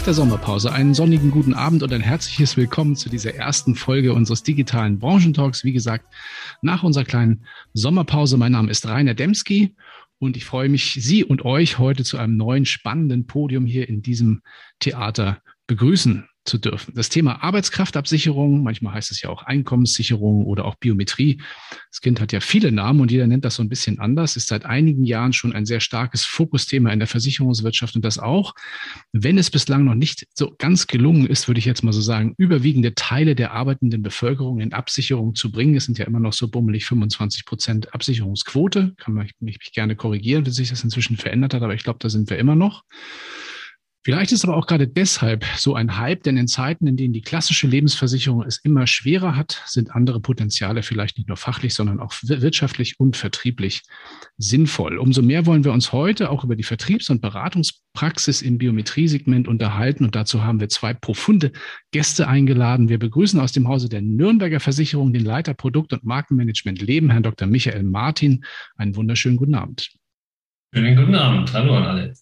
nach der Sommerpause einen sonnigen guten Abend und ein herzliches Willkommen zu dieser ersten Folge unseres digitalen Branchentalks. Wie gesagt, nach unserer kleinen Sommerpause. Mein Name ist Rainer Demski und ich freue mich, Sie und euch heute zu einem neuen spannenden Podium hier in diesem Theater begrüßen zu dürfen. Das Thema Arbeitskraftabsicherung, manchmal heißt es ja auch Einkommenssicherung oder auch Biometrie. Das Kind hat ja viele Namen und jeder nennt das so ein bisschen anders, ist seit einigen Jahren schon ein sehr starkes Fokusthema in der Versicherungswirtschaft und das auch, wenn es bislang noch nicht so ganz gelungen ist, würde ich jetzt mal so sagen, überwiegende Teile der arbeitenden Bevölkerung in Absicherung zu bringen. Es sind ja immer noch so bummelig 25 Prozent Absicherungsquote. Kann man mich gerne korrigieren, wie sich das inzwischen verändert hat, aber ich glaube, da sind wir immer noch. Vielleicht ist aber auch gerade deshalb so ein Hype, denn in Zeiten, in denen die klassische Lebensversicherung es immer schwerer hat, sind andere Potenziale vielleicht nicht nur fachlich, sondern auch wirtschaftlich und vertrieblich sinnvoll. Umso mehr wollen wir uns heute auch über die Vertriebs- und Beratungspraxis im Biometriesegment unterhalten und dazu haben wir zwei profunde Gäste eingeladen. Wir begrüßen aus dem Hause der Nürnberger Versicherung den Leiter Produkt- und Markenmanagement Leben, Herrn Dr. Michael Martin. Einen wunderschönen guten Abend. Schönen guten Abend. Hallo an alle.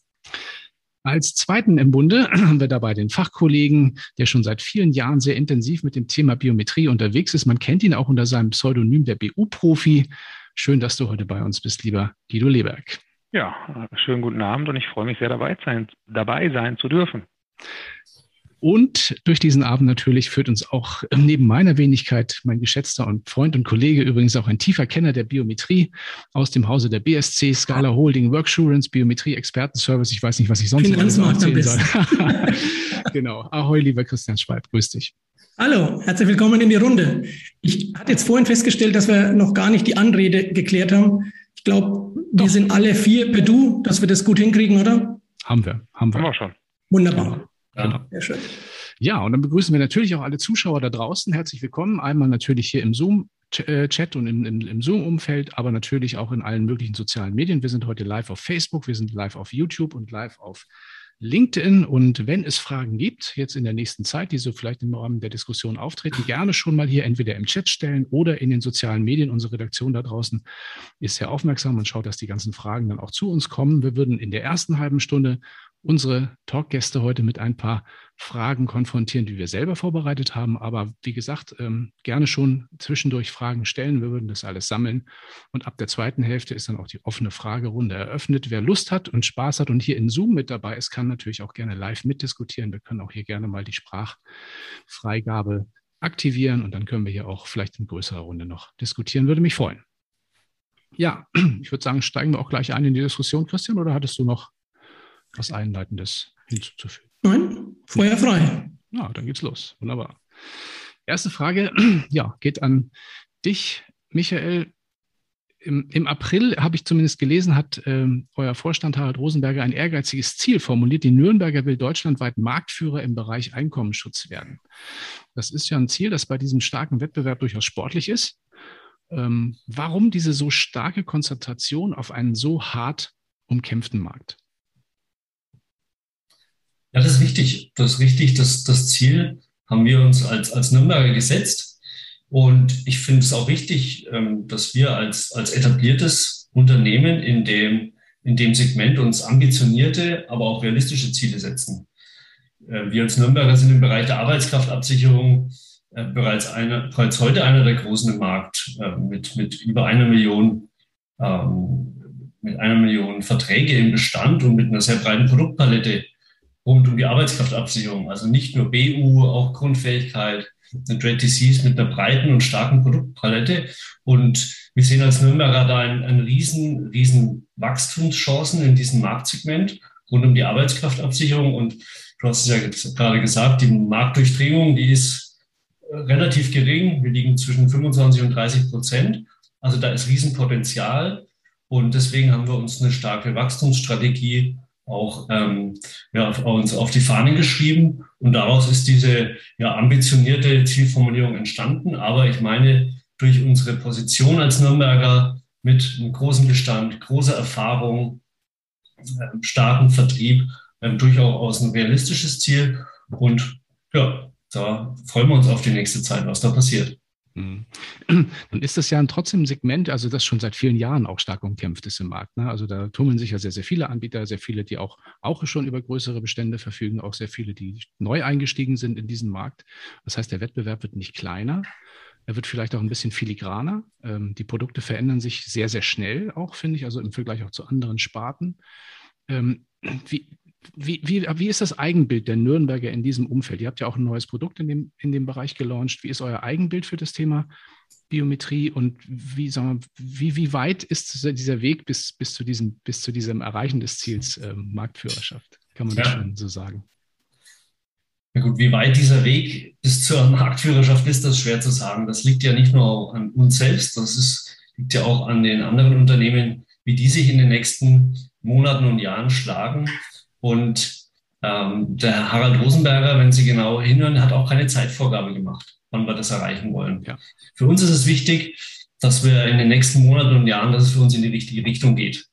Als zweiten im Bunde haben wir dabei den Fachkollegen, der schon seit vielen Jahren sehr intensiv mit dem Thema Biometrie unterwegs ist. Man kennt ihn auch unter seinem Pseudonym der BU-Profi. Schön, dass du heute bei uns bist, lieber Guido Leberg. Ja, schönen guten Abend und ich freue mich sehr dabei sein, dabei sein zu dürfen. Und durch diesen Abend natürlich führt uns auch neben meiner Wenigkeit mein geschätzter und Freund und Kollege, übrigens auch ein tiefer Kenner der Biometrie aus dem Hause der BSC, Scala Holding, Worksurance, Biometrie, Expertenservice. Ich weiß nicht, was ich sonst alles erzählen soll. genau. Ahoi, lieber Christian Schwalb. Grüß dich. Hallo, herzlich willkommen in die Runde. Ich hatte jetzt vorhin festgestellt, dass wir noch gar nicht die Anrede geklärt haben. Ich glaube, wir Doch. sind alle vier per Du, dass wir das gut hinkriegen, oder? Haben wir, haben wir. Haben wir schon. Wunderbar. Genau. Genau. Sehr schön. Ja, und dann begrüßen wir natürlich auch alle Zuschauer da draußen. Herzlich willkommen. Einmal natürlich hier im Zoom. Chat und im, im, im Zoom-Umfeld, aber natürlich auch in allen möglichen sozialen Medien. Wir sind heute live auf Facebook, wir sind live auf YouTube und live auf LinkedIn. Und wenn es Fragen gibt, jetzt in der nächsten Zeit, die so vielleicht im Rahmen der Diskussion auftreten, gerne schon mal hier entweder im Chat stellen oder in den sozialen Medien. Unsere Redaktion da draußen ist sehr aufmerksam und schaut, dass die ganzen Fragen dann auch zu uns kommen. Wir würden in der ersten halben Stunde unsere Talkgäste heute mit ein paar Fragen konfrontieren, die wir selber vorbereitet haben. Aber wie gesagt, ähm, gerne schon zwischendurch Fragen stellen. Wir würden das alles sammeln. Und ab der zweiten Hälfte ist dann auch die offene Fragerunde eröffnet. Wer Lust hat und Spaß hat und hier in Zoom mit dabei ist, kann natürlich auch gerne live mitdiskutieren. Wir können auch hier gerne mal die Sprachfreigabe aktivieren und dann können wir hier auch vielleicht in größerer Runde noch diskutieren. Würde mich freuen. Ja, ich würde sagen, steigen wir auch gleich ein in die Diskussion, Christian, oder hattest du noch was Einleitendes hinzuzufügen? Nein, Feuer frei. Ja, dann geht's los. Wunderbar. Erste Frage, ja, geht an dich, Michael. Im, im April habe ich zumindest gelesen, hat ähm, euer Vorstand Harald Rosenberger ein ehrgeiziges Ziel formuliert. Die Nürnberger will deutschlandweit Marktführer im Bereich Einkommensschutz werden. Das ist ja ein Ziel, das bei diesem starken Wettbewerb durchaus sportlich ist. Ähm, warum diese so starke Konzentration auf einen so hart umkämpften Markt? Ja, das ist richtig. Das ist richtig. Das, das Ziel haben wir uns als, als Nürnberger gesetzt. Und ich finde es auch wichtig, ähm, dass wir als, als etabliertes Unternehmen in dem, in dem Segment uns ambitionierte, aber auch realistische Ziele setzen. Äh, wir als Nürnberger sind im Bereich der Arbeitskraftabsicherung äh, bereits, eine, bereits heute einer der Großen im Markt äh, mit, mit über einer Million, ähm, mit einer Million Verträge im Bestand und mit einer sehr breiten Produktpalette rund um die Arbeitskraftabsicherung. Also nicht nur BU, auch Grundfähigkeit, eine Trade Disease mit einer breiten und starken Produktpalette. Und wir sehen als Nürnberger da einen, einen riesen, riesen Wachstumschancen in diesem Marktsegment rund um die Arbeitskraftabsicherung. Und du hast es ja gerade gesagt, die Marktdurchdringung, die ist relativ gering. Wir liegen zwischen 25 und 30 Prozent. Also da ist Riesenpotenzial. Und deswegen haben wir uns eine starke Wachstumsstrategie auch ähm, ja, uns auf die Fahne geschrieben. Und daraus ist diese ja, ambitionierte Zielformulierung entstanden. Aber ich meine, durch unsere Position als Nürnberger mit einem großen Bestand, großer Erfahrung, äh, starken Vertrieb, äh, durchaus ein realistisches Ziel. Und ja, da freuen wir uns auf die nächste Zeit, was da passiert. Mhm. Dann ist das ja trotzdem ein Segment, also das schon seit vielen Jahren auch stark umkämpft ist im Markt. Ne? Also da tummeln sich ja sehr, sehr viele Anbieter, sehr viele, die auch, auch schon über größere Bestände verfügen, auch sehr viele, die neu eingestiegen sind in diesen Markt. Das heißt, der Wettbewerb wird nicht kleiner. Er wird vielleicht auch ein bisschen filigraner. Ähm, die Produkte verändern sich sehr, sehr schnell auch, finde ich, also im Vergleich auch zu anderen Sparten. Ähm, wie, wie, wie, wie ist das Eigenbild der Nürnberger in diesem Umfeld? Ihr habt ja auch ein neues Produkt in dem, in dem Bereich gelauncht. Wie ist euer Eigenbild für das Thema Biometrie und wie, sagen wir, wie, wie weit ist dieser Weg bis, bis, zu, diesem, bis zu diesem Erreichen des Ziels äh, Marktführerschaft? Kann man ja. das schon so sagen? Ja gut, wie weit dieser Weg bis zur Marktführerschaft ist, das ist schwer zu sagen. Das liegt ja nicht nur an uns selbst, das ist, liegt ja auch an den anderen Unternehmen, wie die sich in den nächsten Monaten und Jahren schlagen. Und ähm, der Harald Rosenberger, wenn Sie genau hinhören, hat auch keine Zeitvorgabe gemacht, wann wir das erreichen wollen. Ja. Für uns ist es wichtig, dass wir in den nächsten Monaten und Jahren, dass es für uns in die richtige Richtung geht.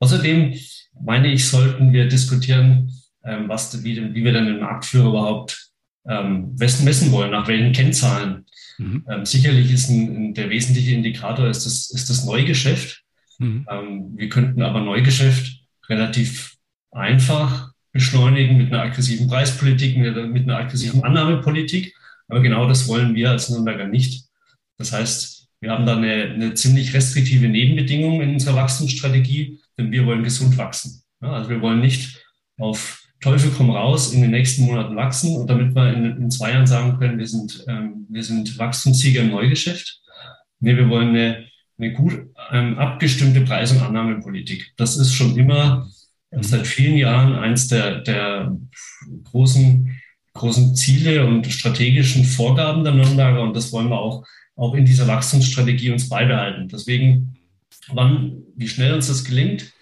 Außerdem meine ich, sollten wir diskutieren, ähm, was, wie, wie wir dann den Marktführer überhaupt ähm, messen wollen, nach welchen Kennzahlen. Mhm. Ähm, sicherlich ist ein, der wesentliche Indikator ist das, ist das Neugeschäft. Mhm. Ähm, wir könnten aber Neugeschäft relativ einfach beschleunigen mit einer aggressiven Preispolitik, mit, einer aggressiven Annahmepolitik. Aber genau das wollen wir als Nürnberger nicht. Das heißt, wir haben da eine, eine ziemlich restriktive Nebenbedingung in unserer Wachstumsstrategie, denn wir wollen gesund wachsen. Ja, also wir wollen nicht auf Teufel komm raus in den nächsten Monaten wachsen und damit wir in, in zwei Jahren sagen können, wir sind, ähm, wir sind Wachstumssieger im Neugeschäft. Nee, wir wollen eine, eine gut ähm, abgestimmte Preis- und Annahmepolitik. Das ist schon immer seit vielen Jahren eins der, der großen, großen Ziele und strategischen Vorgaben der Nürnberger und das wollen wir auch, auch in dieser Wachstumsstrategie uns beibehalten. Deswegen, wann, wie schnell uns das gelingt,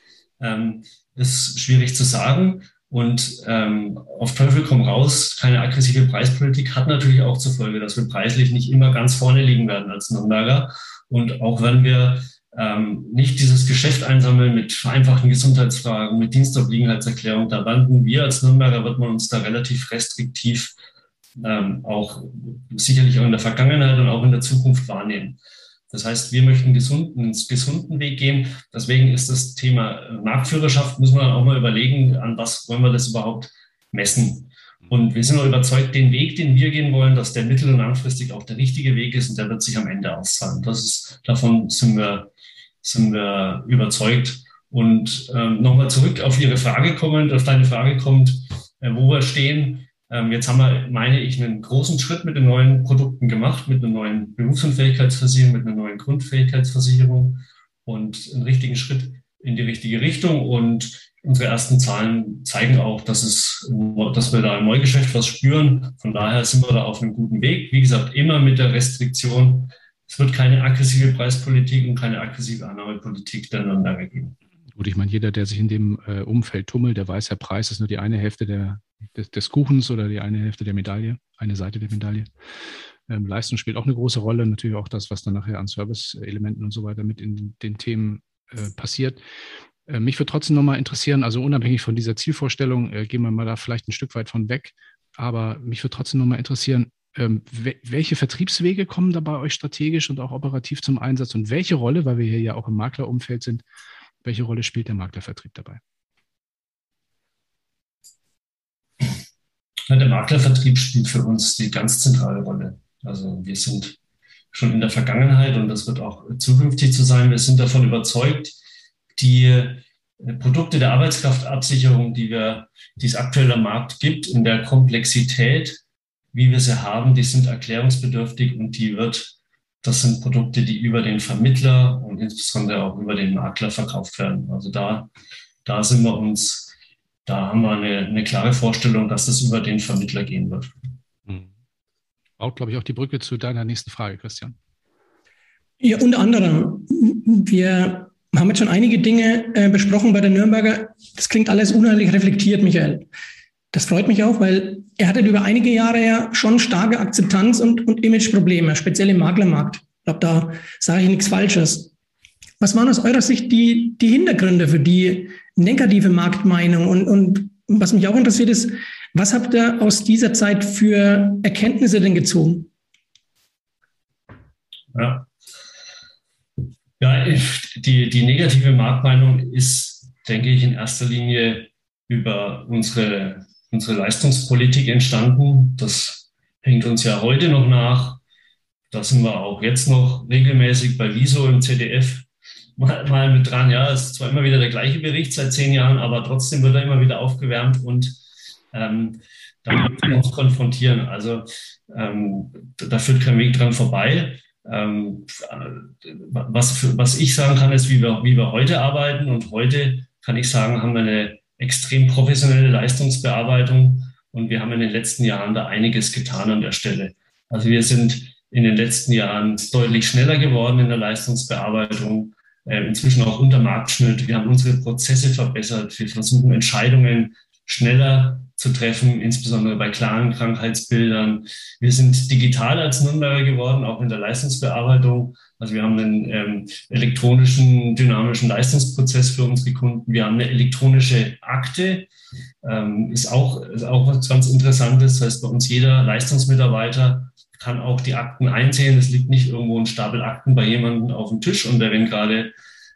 ähm, ist schwierig zu sagen. Und ähm, auf Teufel komm raus, keine aggressive Preispolitik hat natürlich auch zur Folge, dass wir preislich nicht immer ganz vorne liegen werden als Nürnberger. Und auch wenn wir ähm, nicht dieses Geschäft einsammeln mit vereinfachten Gesundheitsfragen, mit Dienstobliegenheitserklärung, da landen wir als Nürnberger, wird man uns da relativ restriktiv ähm, auch sicherlich auch in der Vergangenheit und auch in der Zukunft wahrnehmen. Das heißt, wir möchten gesunden, einen gesunden Weg gehen. Deswegen ist das Thema Marktführerschaft, muss man auch mal überlegen, an was wollen wir das überhaupt messen. Und wir sind auch überzeugt, den Weg, den wir gehen wollen, dass der mittel- und langfristig auch der richtige Weg ist und der wird sich am Ende auszahlen. Das ist, davon sind wir, sind wir überzeugt. Und ähm, nochmal zurück auf Ihre Frage kommend, auf deine Frage kommt, äh, wo wir stehen. Ähm, jetzt haben wir, meine ich, einen großen Schritt mit den neuen Produkten gemacht, mit einer neuen Berufsunfähigkeitsversicherung, mit einer neuen Grundfähigkeitsversicherung und einen richtigen Schritt in die richtige Richtung. Und unsere ersten Zahlen zeigen auch, dass, es, dass wir da im Neugeschäft was spüren. Von daher sind wir da auf einem guten Weg. Wie gesagt, immer mit der Restriktion, es wird keine aggressive Preispolitik und keine aggressive Annahmepolitik der Nürnberger geben. Gut, ich meine, jeder, der sich in dem äh, Umfeld tummelt, der weiß, der Preis ist nur die eine Hälfte der, des, des, Kuchens oder die eine Hälfte der Medaille, eine Seite der Medaille. Ähm, Leistung spielt auch eine große Rolle, natürlich auch das, was dann nachher an Service-Elementen und so weiter mit in den Themen äh, passiert. Äh, mich würde trotzdem nochmal interessieren, also unabhängig von dieser Zielvorstellung, äh, gehen wir mal da vielleicht ein Stück weit von weg, aber mich würde trotzdem nochmal interessieren, ähm, welche Vertriebswege kommen da bei euch strategisch und auch operativ zum Einsatz und welche Rolle, weil wir hier ja auch im Maklerumfeld sind, welche Rolle spielt der Maklervertrieb dabei? der Maklervertrieb spielt für uns die ganz zentrale Rolle. Also wir sind schon in der Vergangenheit und das wird auch zukünftig zu sein. Wir sind davon überzeugt, die äh, Produkte der Arbeitskraftabsicherung, die, wir, die es aktuell am Markt gibt, in der Komplexität, wie wir sie haben, die sind erklärungsbedürftig und die wird, das sind Produkte, die über den Vermittler und insbesondere auch über den Makler verkauft werden. Also da, da sind wir uns da haben wir eine, eine klare Vorstellung, dass das über den Vermittler gehen wird. Mhm. Baut, glaube ich, auch die Brücke zu deiner nächsten Frage, Christian. Ja, unter anderem. Wir haben jetzt schon einige Dinge äh, besprochen bei der Nürnberger. Das klingt alles unheimlich reflektiert, Michael. Das freut mich auch, weil er hatte über einige Jahre ja schon starke Akzeptanz und, und Imageprobleme, speziell im Maklermarkt. Ich glaube, da sage ich nichts Falsches. Was waren aus eurer Sicht die, die Hintergründe für die negative Marktmeinung. Und, und was mich auch interessiert ist, was habt ihr aus dieser Zeit für Erkenntnisse denn gezogen? Ja. Ja, die, die negative Marktmeinung ist, denke ich, in erster Linie über unsere, unsere Leistungspolitik entstanden. Das hängt uns ja heute noch nach. Da sind wir auch jetzt noch regelmäßig bei Wieso im ZDF mal, mal mit dran. Ja, es ist zwar immer wieder der gleiche Bericht seit zehn Jahren, aber trotzdem wird er immer wieder aufgewärmt und ähm, damit uns konfrontieren. Also ähm, da führt kein Weg dran vorbei. Ähm, was, was ich sagen kann, ist, wie wir, wie wir heute arbeiten. Und heute kann ich sagen, haben wir eine extrem professionelle Leistungsbearbeitung und wir haben in den letzten Jahren da einiges getan an der Stelle. Also wir sind in den letzten Jahren deutlich schneller geworden in der Leistungsbearbeitung, äh, inzwischen auch unter Marktschnitt. Wir haben unsere Prozesse verbessert. Wir versuchen Entscheidungen schneller zu treffen, insbesondere bei klaren Krankheitsbildern. Wir sind digital als Nürnberger geworden, auch in der Leistungsbearbeitung. Also wir haben einen ähm, elektronischen, dynamischen Leistungsprozess für unsere Kunden. Wir haben eine elektronische Akte, ähm, ist, auch, ist auch was ganz Interessantes. Das heißt, bei uns jeder Leistungsmitarbeiter kann auch die Akten einsehen. Es liegt nicht irgendwo ein Stapel Akten bei jemandem auf dem Tisch und der, wenn gerade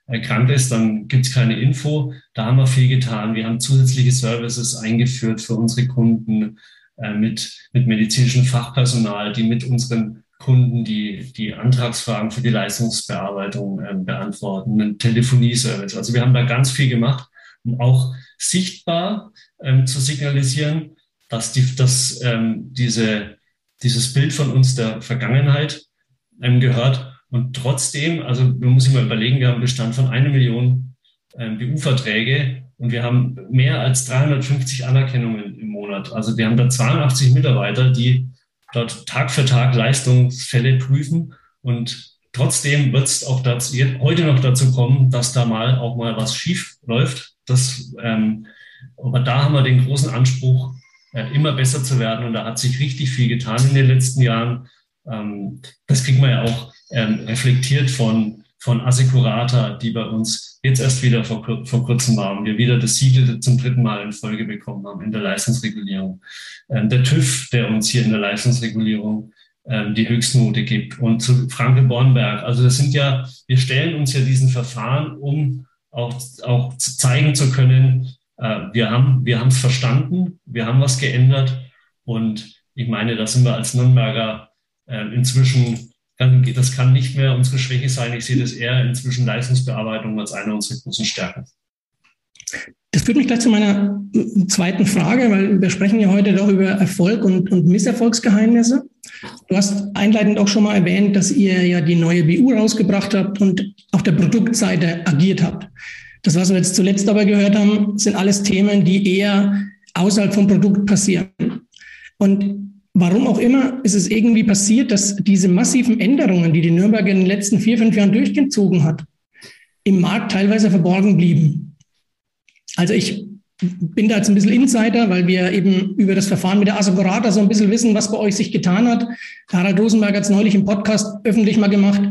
erkrankt ist, dann gibt es keine Info. Da haben wir viel getan. Wir haben zusätzliche Services eingeführt für unsere Kunden äh, mit, mit medizinischem Fachpersonal, die mit unseren Kunden die, die Antragsfragen für die Leistungsbearbeitung äh, beantworten, einen Telefonieservice. Also wir haben da ganz viel gemacht, um auch sichtbar ähm, zu signalisieren, dass, die, dass ähm, diese, dieses Bild von uns der Vergangenheit ähm, gehört und trotzdem, also man muss sich mal überlegen, wir haben einen Bestand von einer Million ähm, BU-Verträge und wir haben mehr als 350 Anerkennungen im Monat. Also wir haben da 82 Mitarbeiter, die dort Tag für Tag Leistungsfälle prüfen und trotzdem wird es auch dazu, heute noch dazu kommen, dass da mal auch mal was schief läuft. Das, ähm, aber da haben wir den großen Anspruch, äh, immer besser zu werden und da hat sich richtig viel getan in den letzten Jahren. Ähm, das kriegt man ja auch ähm, reflektiert von, von Assecurata, die bei uns jetzt erst wieder vor, vor kurzem waren. Wir wieder das Siegel zum dritten Mal in Folge bekommen haben in der Leistungsregulierung. Ähm, der TÜV, der uns hier in der Leistungsregulierung ähm, die Höchstnote gibt. Und zu Franke Bornberg. Also das sind ja, wir stellen uns ja diesen Verfahren, um auch, auch zeigen zu können, äh, wir haben wir es verstanden, wir haben was geändert. Und ich meine, da sind wir als Nürnberger äh, inzwischen das kann nicht mehr unsere Schwäche sein. Ich sehe das eher inzwischen Leistungsbearbeitung als eine unserer großen Stärken. Das führt mich gleich zu meiner zweiten Frage, weil wir sprechen ja heute doch über Erfolg und, und Misserfolgsgeheimnisse. Du hast einleitend auch schon mal erwähnt, dass ihr ja die neue BU rausgebracht habt und auf der Produktseite agiert habt. Das, was wir jetzt zuletzt aber gehört haben, sind alles Themen, die eher außerhalb vom Produkt passieren. Und Warum auch immer ist es irgendwie passiert, dass diese massiven Änderungen, die die Nürnberg in den letzten vier, fünf Jahren durchgezogen hat, im Markt teilweise verborgen blieben. Also ich bin da jetzt ein bisschen Insider, weil wir eben über das Verfahren mit der Assegurata so ein bisschen wissen, was bei euch sich getan hat. Harald Rosenberg hat es neulich im Podcast öffentlich mal gemacht,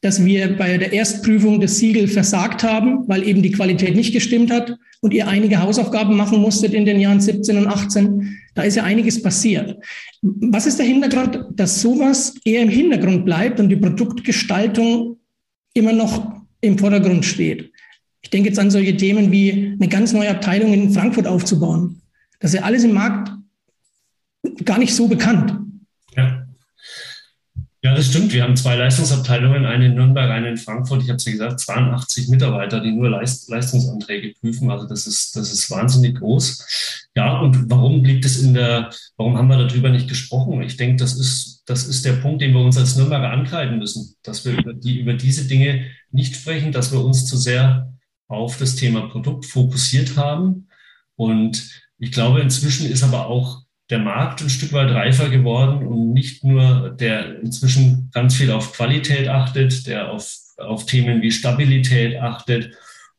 dass wir bei der Erstprüfung des Siegel versagt haben, weil eben die Qualität nicht gestimmt hat und ihr einige Hausaufgaben machen musstet in den Jahren 17 und 18. Da ist ja einiges passiert. Was ist der Hintergrund, dass sowas eher im Hintergrund bleibt und die Produktgestaltung immer noch im Vordergrund steht? Ich denke jetzt an solche Themen wie eine ganz neue Abteilung in Frankfurt aufzubauen. Das ist ja alles im Markt gar nicht so bekannt. Ja. Das stimmt. Wir haben zwei Leistungsabteilungen, eine in Nürnberg, eine in Frankfurt. Ich habe es ja gesagt, 82 Mitarbeiter, die nur Leist Leistungsanträge prüfen. Also das ist, das ist wahnsinnig groß. Ja, und warum blieb es in der, warum haben wir darüber nicht gesprochen? Ich denke, das ist, das ist der Punkt, den wir uns als Nürnberger ankreiden müssen, dass wir über, die, über diese Dinge nicht sprechen, dass wir uns zu sehr auf das Thema Produkt fokussiert haben. Und ich glaube, inzwischen ist aber auch der Markt ein Stück weit reifer geworden und nicht nur der inzwischen ganz viel auf Qualität achtet, der auf, auf Themen wie Stabilität achtet.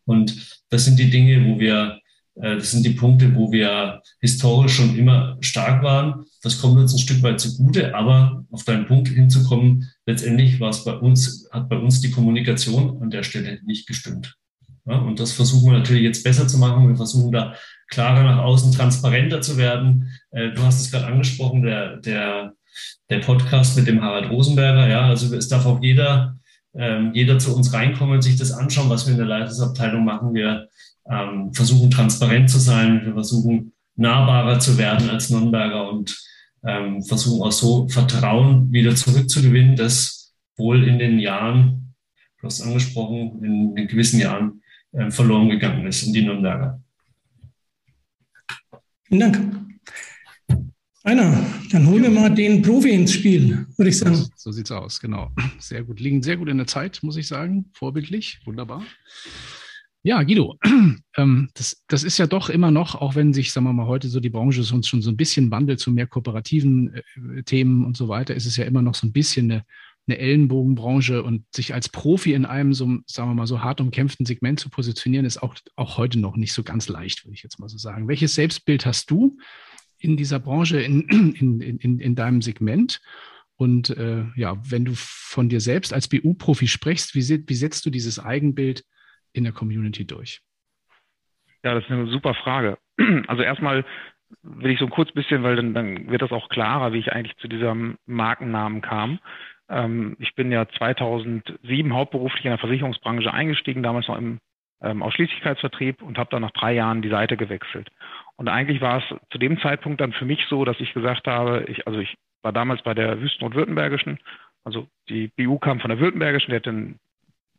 Und das sind die Dinge, wo wir, äh, das sind die Punkte, wo wir historisch schon immer stark waren. Das kommt uns ein Stück weit zugute, aber auf deinen Punkt hinzukommen, letztendlich war es bei uns, hat bei uns die Kommunikation an der Stelle nicht gestimmt. Ja, und das versuchen wir natürlich jetzt besser zu machen. Wir versuchen da klarer nach außen, transparenter zu werden. Äh, du hast es gerade angesprochen, der, der, der Podcast mit dem Harald Rosenberger. Ja, also es darf auch jeder, ähm, jeder zu uns reinkommen und sich das anschauen, was wir in der Leitungsabteilung machen. Wir ähm, versuchen transparent zu sein, wir versuchen nahbarer zu werden als Nürnberger und ähm, versuchen auch so Vertrauen wieder zurückzugewinnen, das wohl in den Jahren, du hast angesprochen, in, in gewissen Jahren verloren gegangen ist in die Nürnberger. Vielen Dank. Einer, dann holen wir mal den Profi ins Spiel, würde ich sagen. So, so sieht's aus, genau. Sehr gut. Liegen sehr gut in der Zeit, muss ich sagen. Vorbildlich, wunderbar. Ja, Guido, ähm, das, das ist ja doch immer noch, auch wenn sich, sagen wir mal, heute so die Branche uns schon so ein bisschen wandelt zu mehr kooperativen äh, Themen und so weiter, ist es ja immer noch so ein bisschen eine, eine Ellenbogenbranche und sich als Profi in einem so, sagen wir mal, so hart umkämpften Segment zu positionieren, ist auch, auch heute noch nicht so ganz leicht, würde ich jetzt mal so sagen. Welches Selbstbild hast du in dieser Branche, in, in, in, in deinem Segment? Und äh, ja, wenn du von dir selbst als BU-Profi sprichst, wie, wie setzt du dieses Eigenbild in der Community durch? Ja, das ist eine super Frage. Also erstmal will ich so ein kurz bisschen, weil dann, dann wird das auch klarer, wie ich eigentlich zu diesem Markennamen kam. Ähm, ich bin ja 2007 hauptberuflich in der Versicherungsbranche eingestiegen, damals noch im ähm, Ausschließlichkeitsvertrieb und habe dann nach drei Jahren die Seite gewechselt. Und eigentlich war es zu dem Zeitpunkt dann für mich so, dass ich gesagt habe, ich, also ich war damals bei der Wüsten- und Württembergischen, also die BU kam von der Württembergischen, die hat den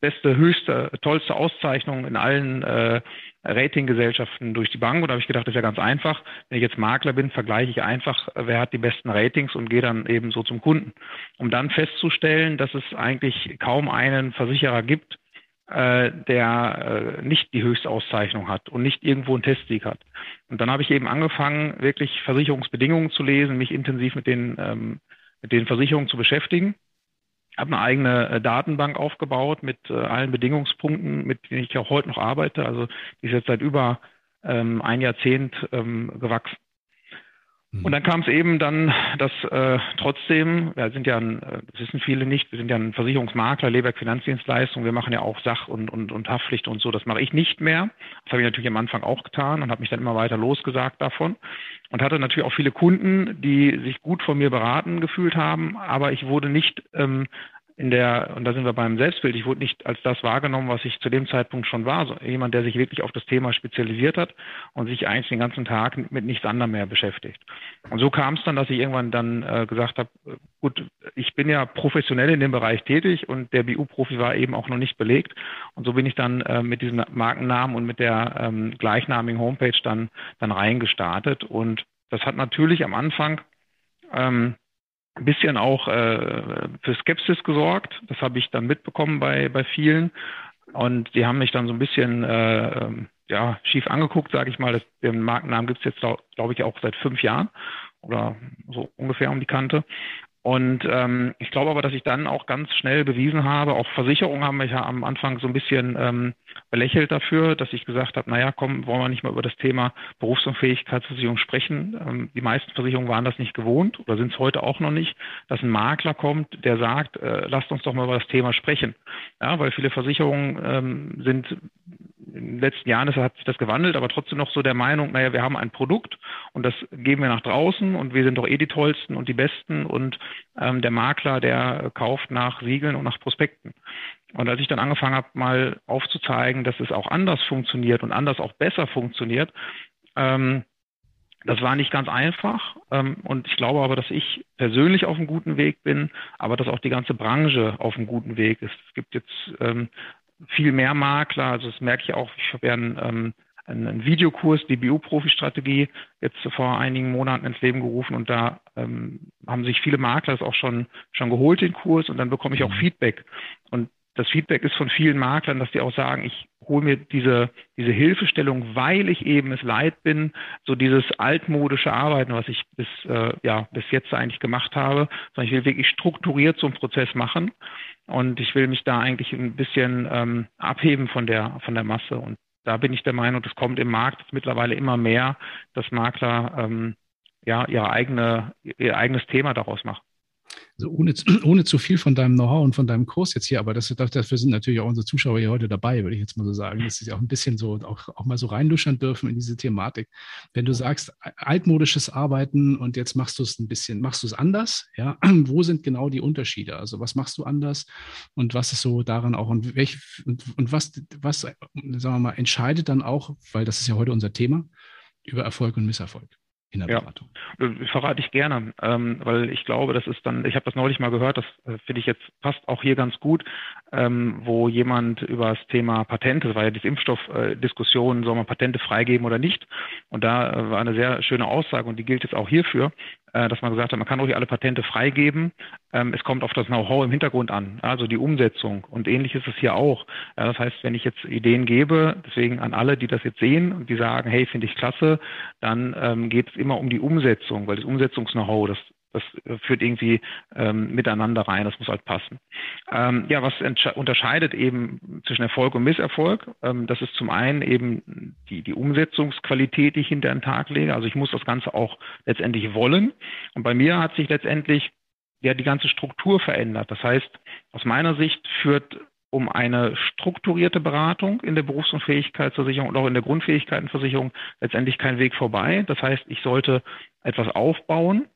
beste, höchste, tollste Auszeichnung in allen äh, Ratinggesellschaften durch die Bank. Und da habe ich gedacht, das ist ja ganz einfach. Wenn ich jetzt Makler bin, vergleiche ich einfach, wer hat die besten Ratings und gehe dann eben so zum Kunden. Um dann festzustellen, dass es eigentlich kaum einen Versicherer gibt, äh, der äh, nicht die höchste Auszeichnung hat und nicht irgendwo einen Testsieg hat. Und dann habe ich eben angefangen, wirklich Versicherungsbedingungen zu lesen, mich intensiv mit den, ähm, mit den Versicherungen zu beschäftigen habe eine eigene äh, Datenbank aufgebaut mit äh, allen Bedingungspunkten, mit denen ich auch heute noch arbeite. Also die ist jetzt seit über ähm, ein Jahrzehnt ähm, gewachsen. Und dann kam es eben dann, dass äh, trotzdem, wir sind ja, ein, äh, das wissen viele nicht, wir sind ja ein Versicherungsmakler, Leberg Finanzdienstleistung, wir machen ja auch Sach- und, und, und Haftpflicht und so, das mache ich nicht mehr. Das habe ich natürlich am Anfang auch getan und habe mich dann immer weiter losgesagt davon und hatte natürlich auch viele Kunden, die sich gut von mir beraten gefühlt haben, aber ich wurde nicht ähm, in der, und da sind wir beim Selbstbild, ich wurde nicht als das wahrgenommen, was ich zu dem Zeitpunkt schon war. So, jemand, der sich wirklich auf das Thema spezialisiert hat und sich eigentlich den ganzen Tag mit nichts anderem mehr beschäftigt. Und so kam es dann, dass ich irgendwann dann äh, gesagt habe, äh, gut, ich bin ja professionell in dem Bereich tätig und der BU-Profi war eben auch noch nicht belegt. Und so bin ich dann äh, mit diesem Markennamen und mit der ähm, gleichnamigen Homepage dann, dann reingestartet. Und das hat natürlich am Anfang ähm, ein bisschen auch äh, für Skepsis gesorgt. Das habe ich dann mitbekommen bei, bei vielen. Und die haben mich dann so ein bisschen äh, ähm, ja, schief angeguckt, sage ich mal. Das, den Markennamen gibt es jetzt, glaube glaub ich, auch seit fünf Jahren oder so ungefähr um die Kante. Und ähm, ich glaube aber, dass ich dann auch ganz schnell bewiesen habe, auch Versicherungen haben mich ja am Anfang so ein bisschen ähm, belächelt dafür, dass ich gesagt habe, naja, komm, wollen wir nicht mal über das Thema Berufsunfähigkeitsversicherung sprechen. Ähm, die meisten Versicherungen waren das nicht gewohnt oder sind es heute auch noch nicht, dass ein Makler kommt, der sagt, äh, lasst uns doch mal über das Thema sprechen. Ja, weil viele Versicherungen ähm, sind in den letzten Jahren ist, hat sich das gewandelt, aber trotzdem noch so der Meinung, naja, wir haben ein Produkt und das geben wir nach draußen und wir sind doch eh die tollsten und die besten und ähm, der Makler, der kauft nach Siegeln und nach Prospekten. Und als ich dann angefangen habe, mal aufzuzeigen, dass es auch anders funktioniert und anders auch besser funktioniert, ähm, das war nicht ganz einfach. Ähm, und ich glaube aber, dass ich persönlich auf einem guten Weg bin, aber dass auch die ganze Branche auf einem guten Weg ist. Es gibt jetzt ähm, viel mehr Makler. Also das merke ich auch. Ich habe ja einen, ähm, einen Videokurs, die BU-Profi-Strategie, jetzt vor einigen Monaten ins Leben gerufen und da ähm, haben sich viele Makler das auch schon, schon geholt, den Kurs, und dann bekomme ich auch mhm. Feedback. Und das Feedback ist von vielen Maklern, dass die auch sagen, ich hole mir diese, diese Hilfestellung, weil ich eben es leid bin, so dieses altmodische Arbeiten, was ich bis, äh, ja, bis jetzt eigentlich gemacht habe, sondern ich will wirklich strukturiert so einen Prozess machen. Und ich will mich da eigentlich ein bisschen ähm, abheben von der, von der Masse. Und da bin ich der Meinung, das kommt im Markt mittlerweile immer mehr, dass Makler ähm, ja ihre eigene, ihr eigenes Thema daraus machen. Also ohne, ohne zu viel von deinem Know-how und von deinem Kurs jetzt hier, aber das, dafür sind natürlich auch unsere Zuschauer hier heute dabei, würde ich jetzt mal so sagen, dass sie auch ein bisschen so auch, auch mal so reinluschern dürfen in diese Thematik. Wenn du sagst, altmodisches Arbeiten und jetzt machst du es ein bisschen, machst du es anders, ja, wo sind genau die Unterschiede? Also was machst du anders und was ist so daran auch und welch, und, und was, was, sagen wir mal, entscheidet dann auch, weil das ist ja heute unser Thema, über Erfolg und Misserfolg? In der ja, Beratung? Äh, verrate ich gerne, ähm, weil ich glaube, das ist dann, ich habe das neulich mal gehört, das äh, finde ich jetzt passt auch hier ganz gut, ähm, wo jemand über das Thema Patente, das war ja die Impfstoffdiskussion, äh, soll man Patente freigeben oder nicht? Und da äh, war eine sehr schöne Aussage und die gilt jetzt auch hierfür, dass man gesagt hat, man kann ruhig alle Patente freigeben. Ähm, es kommt auf das Know-how im Hintergrund an, also die Umsetzung. Und ähnlich ist es hier auch. Das heißt, wenn ich jetzt Ideen gebe, deswegen an alle, die das jetzt sehen und die sagen, hey, finde ich klasse, dann ähm, geht es immer um die Umsetzung, weil das Umsetzungs-Know-how, das das führt irgendwie ähm, miteinander rein, das muss halt passen. Ähm, ja, was unterscheidet eben zwischen Erfolg und Misserfolg? Ähm, das ist zum einen eben die, die Umsetzungsqualität, die ich hinter den Tag lege. Also ich muss das Ganze auch letztendlich wollen. Und bei mir hat sich letztendlich ja die ganze Struktur verändert. Das heißt, aus meiner Sicht führt um eine strukturierte Beratung in der Berufsunfähigkeitsversicherung und auch in der Grundfähigkeitenversicherung letztendlich kein Weg vorbei. Das heißt, ich sollte etwas aufbauen,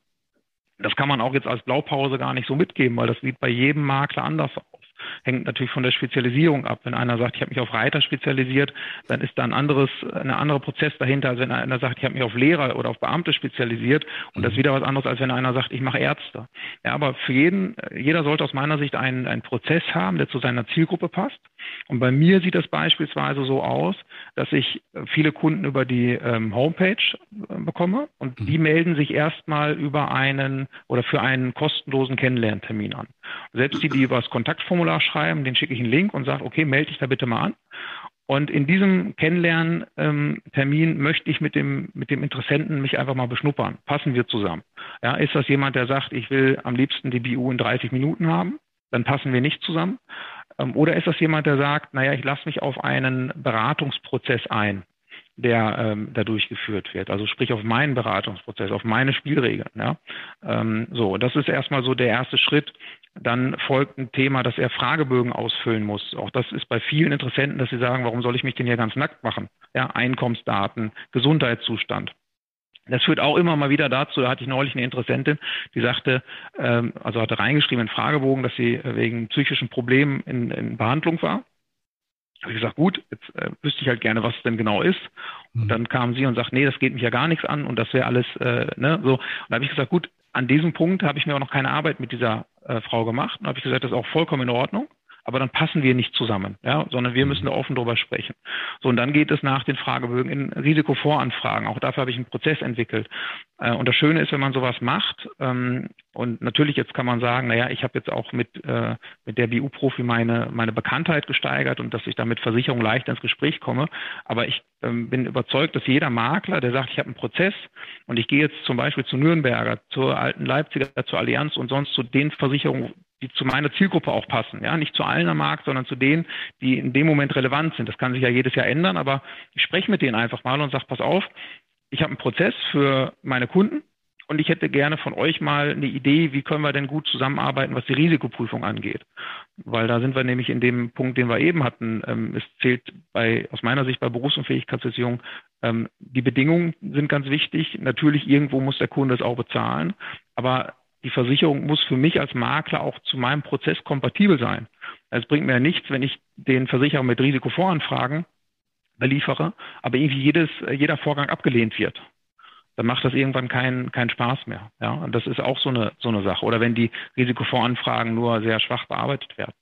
das kann man auch jetzt als Blaupause gar nicht so mitgeben, weil das sieht bei jedem Makler anders aus hängt natürlich von der Spezialisierung ab. Wenn einer sagt, ich habe mich auf Reiter spezialisiert, dann ist da ein anderes, ein anderer Prozess dahinter, als wenn einer sagt, ich habe mich auf Lehrer oder auf Beamte spezialisiert. Und das ist mhm. wieder was anderes, als wenn einer sagt, ich mache Ärzte. Ja, aber für jeden, jeder sollte aus meiner Sicht einen, einen Prozess haben, der zu seiner Zielgruppe passt. Und bei mir sieht das beispielsweise so aus, dass ich viele Kunden über die ähm, Homepage äh, bekomme und die mhm. melden sich erstmal über einen oder für einen kostenlosen Kennenlerntermin an. Selbst die, die über das Kontaktformular schreiben, den schicke ich einen Link und sage, okay, melde dich da bitte mal an. Und in diesem Kennenlerntermin ähm, möchte ich mit dem, mit dem Interessenten mich einfach mal beschnuppern. Passen wir zusammen? Ja, ist das jemand, der sagt, ich will am liebsten die BU in 30 Minuten haben? Dann passen wir nicht zusammen. Ähm, oder ist das jemand, der sagt, naja, ich lasse mich auf einen Beratungsprozess ein? der ähm, da durchgeführt wird. Also sprich auf meinen Beratungsprozess, auf meine Spielregeln. Ja? Ähm, so, das ist erstmal so der erste Schritt. Dann folgt ein Thema, dass er Fragebögen ausfüllen muss. Auch das ist bei vielen Interessenten, dass sie sagen, warum soll ich mich denn hier ganz nackt machen? Ja, Einkommensdaten, Gesundheitszustand. Das führt auch immer mal wieder dazu, da hatte ich neulich eine Interessentin, die sagte, ähm, also hatte reingeschrieben in Fragebogen, dass sie wegen psychischen Problemen in, in Behandlung war habe ich gesagt, gut, jetzt äh, wüsste ich halt gerne, was es denn genau ist. Und mhm. dann kam sie und sagt, nee, das geht mich ja gar nichts an und das wäre alles, äh, ne, so. Und da habe ich gesagt, gut, an diesem Punkt habe ich mir auch noch keine Arbeit mit dieser äh, Frau gemacht. Und habe ich gesagt, das ist auch vollkommen in Ordnung aber dann passen wir nicht zusammen, ja, sondern wir müssen da offen drüber sprechen. So, und dann geht es nach den Fragebögen in Risikovoranfragen. Auch dafür habe ich einen Prozess entwickelt. Äh, und das Schöne ist, wenn man sowas macht, ähm, und natürlich jetzt kann man sagen, naja, ich habe jetzt auch mit, äh, mit der BU-Profi meine, meine Bekanntheit gesteigert und dass ich da mit Versicherung leicht ins Gespräch komme. Aber ich ähm, bin überzeugt, dass jeder Makler, der sagt, ich habe einen Prozess und ich gehe jetzt zum Beispiel zu Nürnberger, zur alten Leipziger, zur Allianz und sonst zu den Versicherungen, die zu meiner Zielgruppe auch passen. Ja, nicht zu allen am Markt, sondern zu denen, die in dem Moment relevant sind. Das kann sich ja jedes Jahr ändern, aber ich spreche mit denen einfach mal und sage, pass auf, ich habe einen Prozess für meine Kunden und ich hätte gerne von euch mal eine Idee, wie können wir denn gut zusammenarbeiten, was die Risikoprüfung angeht. Weil da sind wir nämlich in dem Punkt, den wir eben hatten. Ähm, es zählt bei, aus meiner Sicht bei Berufsunfähigkeitsversicherung, ähm, die Bedingungen sind ganz wichtig. Natürlich irgendwo muss der Kunde es auch bezahlen, aber die Versicherung muss für mich als Makler auch zu meinem Prozess kompatibel sein. Es bringt mir ja nichts, wenn ich den Versicherer mit Risikovoranfragen beliefere, aber irgendwie jedes, jeder Vorgang abgelehnt wird. Dann macht das irgendwann keinen keinen Spaß mehr. Ja, und das ist auch so eine, so eine Sache. Oder wenn die Risikovoranfragen nur sehr schwach bearbeitet werden.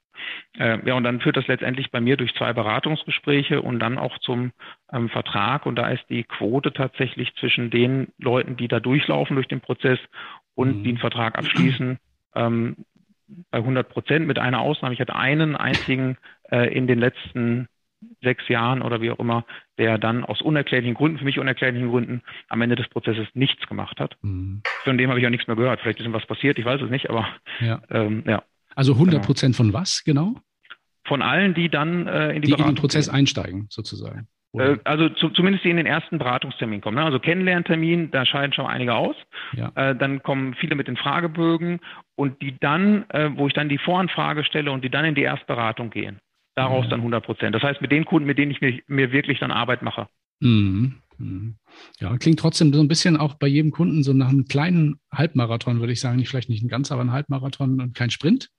Äh, ja, und dann führt das letztendlich bei mir durch zwei Beratungsgespräche und dann auch zum ähm, Vertrag. Und da ist die Quote tatsächlich zwischen den Leuten, die da durchlaufen durch den Prozess und mhm. die einen Vertrag abschließen, ähm, bei 100 Prozent mit einer Ausnahme. Ich hatte einen einzigen äh, in den letzten sechs Jahren oder wie auch immer, der dann aus unerklärlichen Gründen, für mich unerklärlichen Gründen, am Ende des Prozesses nichts gemacht hat. Mhm. Von dem habe ich auch nichts mehr gehört. Vielleicht ist ihm was passiert, ich weiß es nicht, aber ja. Ähm, ja. Also 100 Prozent genau. von was genau? Von allen, die dann äh, in die, die in den Prozess gehen. einsteigen, sozusagen. Äh, also zu, zumindest die in den ersten Beratungstermin kommen. Ne? Also Kennenlerntermin, da scheiden schon einige aus. Ja. Äh, dann kommen viele mit den Fragebögen und die dann, äh, wo ich dann die Voranfrage stelle und die dann in die Erstberatung gehen. Daraus ja. dann 100 Prozent. Das heißt, mit den Kunden, mit denen ich mir, mir wirklich dann Arbeit mache. Mhm. mhm. Ja, klingt trotzdem so ein bisschen auch bei jedem Kunden so nach einem kleinen Halbmarathon, würde ich sagen. Nicht vielleicht nicht ein ganz, aber ein Halbmarathon und kein Sprint.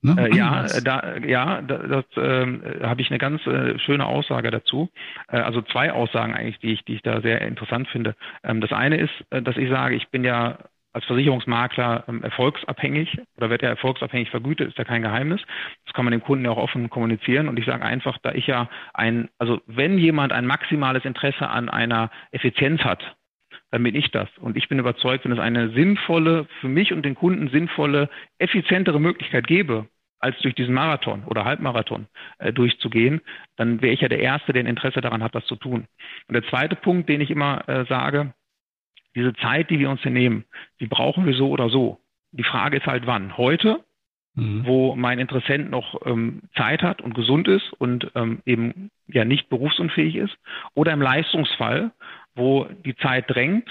Ne? Äh, ja, da, ja, das äh, habe ich eine ganz äh, schöne Aussage dazu. Äh, also zwei Aussagen eigentlich, die ich, die ich da sehr interessant finde. Ähm, das eine ist, äh, dass ich sage, ich bin ja als Versicherungsmakler ähm, erfolgsabhängig oder wird ja erfolgsabhängig vergütet, ist ja kein Geheimnis. Das kann man dem Kunden ja auch offen kommunizieren. Und ich sage einfach, da ich ja ein, also wenn jemand ein maximales Interesse an einer Effizienz hat, dann bin ich das. Und ich bin überzeugt, wenn es eine sinnvolle, für mich und den Kunden sinnvolle, effizientere Möglichkeit gäbe, als durch diesen Marathon oder Halbmarathon äh, durchzugehen, dann wäre ich ja der Erste, der ein Interesse daran hat, das zu tun. Und der zweite Punkt, den ich immer äh, sage, diese Zeit, die wir uns hier nehmen, die brauchen wir so oder so. Die Frage ist halt wann. Heute, mhm. wo mein Interessent noch ähm, Zeit hat und gesund ist und ähm, eben ja nicht berufsunfähig ist, oder im Leistungsfall, wo die Zeit drängt,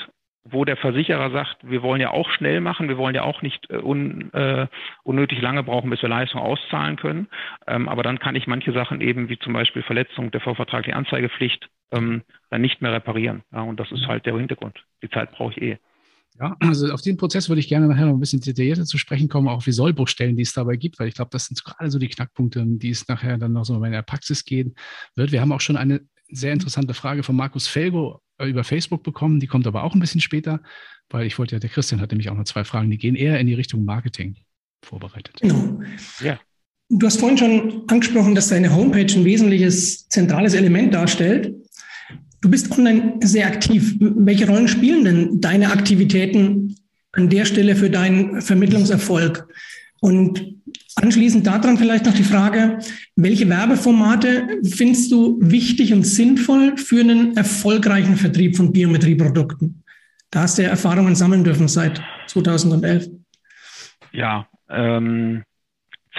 wo der Versicherer sagt, wir wollen ja auch schnell machen, wir wollen ja auch nicht äh, un, äh, unnötig lange brauchen, bis wir Leistung auszahlen können. Ähm, aber dann kann ich manche Sachen eben, wie zum Beispiel Verletzung der vorvertraglichen Anzeigepflicht, ähm, dann nicht mehr reparieren. Ja, und das ist halt der Hintergrund. Die Zeit brauche ich eh. Ja, also auf den Prozess würde ich gerne nachher noch ein bisschen detaillierter zu sprechen kommen, auch wie Sollbruchstellen, die es dabei gibt, weil ich glaube, das sind gerade so die Knackpunkte, die es nachher dann noch so in der Praxis gehen wird. Wir haben auch schon eine sehr interessante Frage von Markus Felgo über Facebook bekommen. Die kommt aber auch ein bisschen später, weil ich wollte ja, der Christian hat nämlich auch noch zwei Fragen, die gehen eher in die Richtung Marketing vorbereitet. Genau. Ja. Du hast vorhin schon angesprochen, dass deine Homepage ein wesentliches zentrales Element darstellt. Du bist online sehr aktiv. Welche Rollen spielen denn deine Aktivitäten an der Stelle für deinen Vermittlungserfolg? Und Anschließend daran vielleicht noch die Frage, welche Werbeformate findest du wichtig und sinnvoll für einen erfolgreichen Vertrieb von Biometrieprodukten? Da hast du ja Erfahrungen sammeln dürfen seit 2011. Ja, ähm,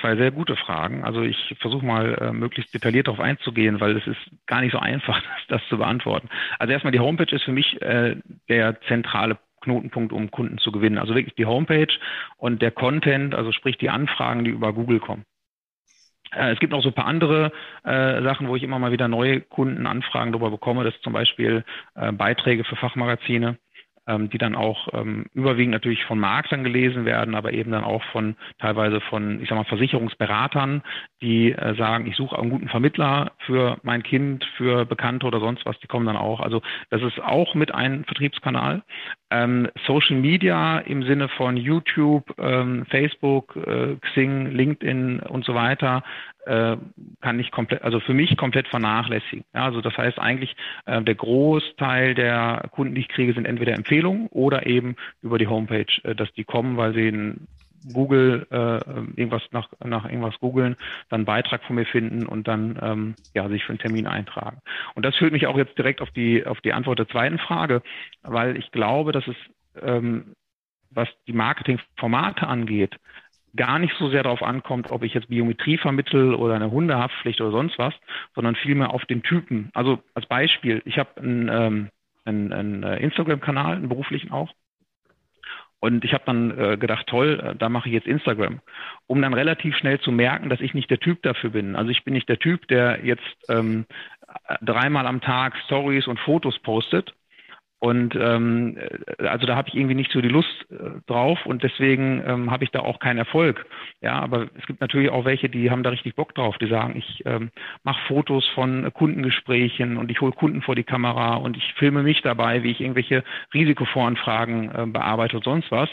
zwei sehr gute Fragen. Also ich versuche mal äh, möglichst detailliert darauf einzugehen, weil es ist gar nicht so einfach, das zu beantworten. Also erstmal die Homepage ist für mich äh, der zentrale Knotenpunkt, um Kunden zu gewinnen. Also wirklich die Homepage und der Content, also sprich die Anfragen, die über Google kommen. Äh, es gibt noch so ein paar andere äh, Sachen, wo ich immer mal wieder neue Kundenanfragen darüber bekomme. Das ist zum Beispiel äh, Beiträge für Fachmagazine ähm, die dann auch ähm, überwiegend natürlich von Maklern gelesen werden, aber eben dann auch von teilweise von, ich sag mal, Versicherungsberatern, die äh, sagen, ich suche einen guten Vermittler für mein Kind, für Bekannte oder sonst was, die kommen dann auch. Also das ist auch mit einem Vertriebskanal. Ähm, Social Media im Sinne von YouTube, ähm, Facebook, äh, Xing, LinkedIn und so weiter äh, kann ich komplett, also für mich komplett vernachlässigen. Ja, also das heißt eigentlich, äh, der Großteil der Kunden, die ich kriege, sind entweder Empfehlungen oder eben über die Homepage, äh, dass die kommen, weil sie in Google äh, irgendwas nach, nach irgendwas googeln, dann einen Beitrag von mir finden und dann ähm, ja sich für einen Termin eintragen. Und das führt mich auch jetzt direkt auf die auf die Antwort der zweiten Frage, weil ich glaube, dass es ähm, was die Marketingformate angeht, gar nicht so sehr darauf ankommt, ob ich jetzt Biometrie vermittel oder eine Hundehaftpflicht oder sonst was, sondern vielmehr auf den Typen. Also als Beispiel, ich habe einen, ähm, einen, einen äh, Instagram-Kanal, einen beruflichen auch. Und ich habe dann äh, gedacht, toll, äh, da mache ich jetzt Instagram, um dann relativ schnell zu merken, dass ich nicht der Typ dafür bin. Also ich bin nicht der Typ, der jetzt ähm, dreimal am Tag Stories und Fotos postet, und ähm, äh, also da habe ich irgendwie nicht so die Lust äh, drauf und deswegen ähm, habe ich da auch keinen Erfolg. Ja, aber es gibt natürlich auch welche, die haben da richtig Bock drauf, die sagen, ich ähm, mache Fotos von Kundengesprächen und ich hole Kunden vor die Kamera und ich filme mich dabei, wie ich irgendwelche Risikovoranfragen äh, bearbeite und sonst was.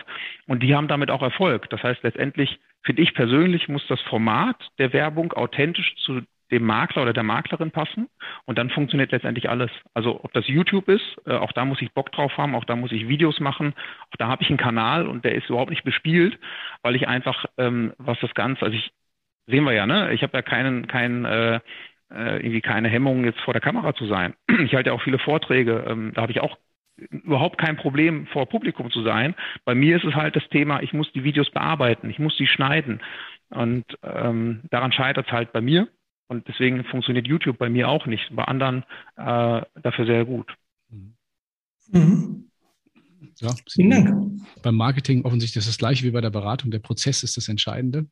Und die haben damit auch Erfolg. Das heißt letztendlich finde ich persönlich muss das Format der Werbung authentisch zu dem Makler oder der Maklerin passen und dann funktioniert letztendlich alles. Also ob das YouTube ist, äh, auch da muss ich Bock drauf haben, auch da muss ich Videos machen, auch da habe ich einen Kanal und der ist überhaupt nicht bespielt, weil ich einfach, ähm, was das Ganze, also ich, sehen wir ja, ne, ich habe ja keinen, keinen, äh, äh, irgendwie keine Hemmung, jetzt vor der Kamera zu sein. Ich halte ja auch viele Vorträge, ähm, da habe ich auch überhaupt kein Problem, vor Publikum zu sein. Bei mir ist es halt das Thema, ich muss die Videos bearbeiten, ich muss die schneiden. Und ähm, daran scheitert es halt bei mir. Und deswegen funktioniert YouTube bei mir auch nicht, bei anderen äh, dafür sehr gut. Mhm. Ja, Vielen Dank. Beim Marketing offensichtlich ist das gleiche wie bei der Beratung. Der Prozess ist das Entscheidende.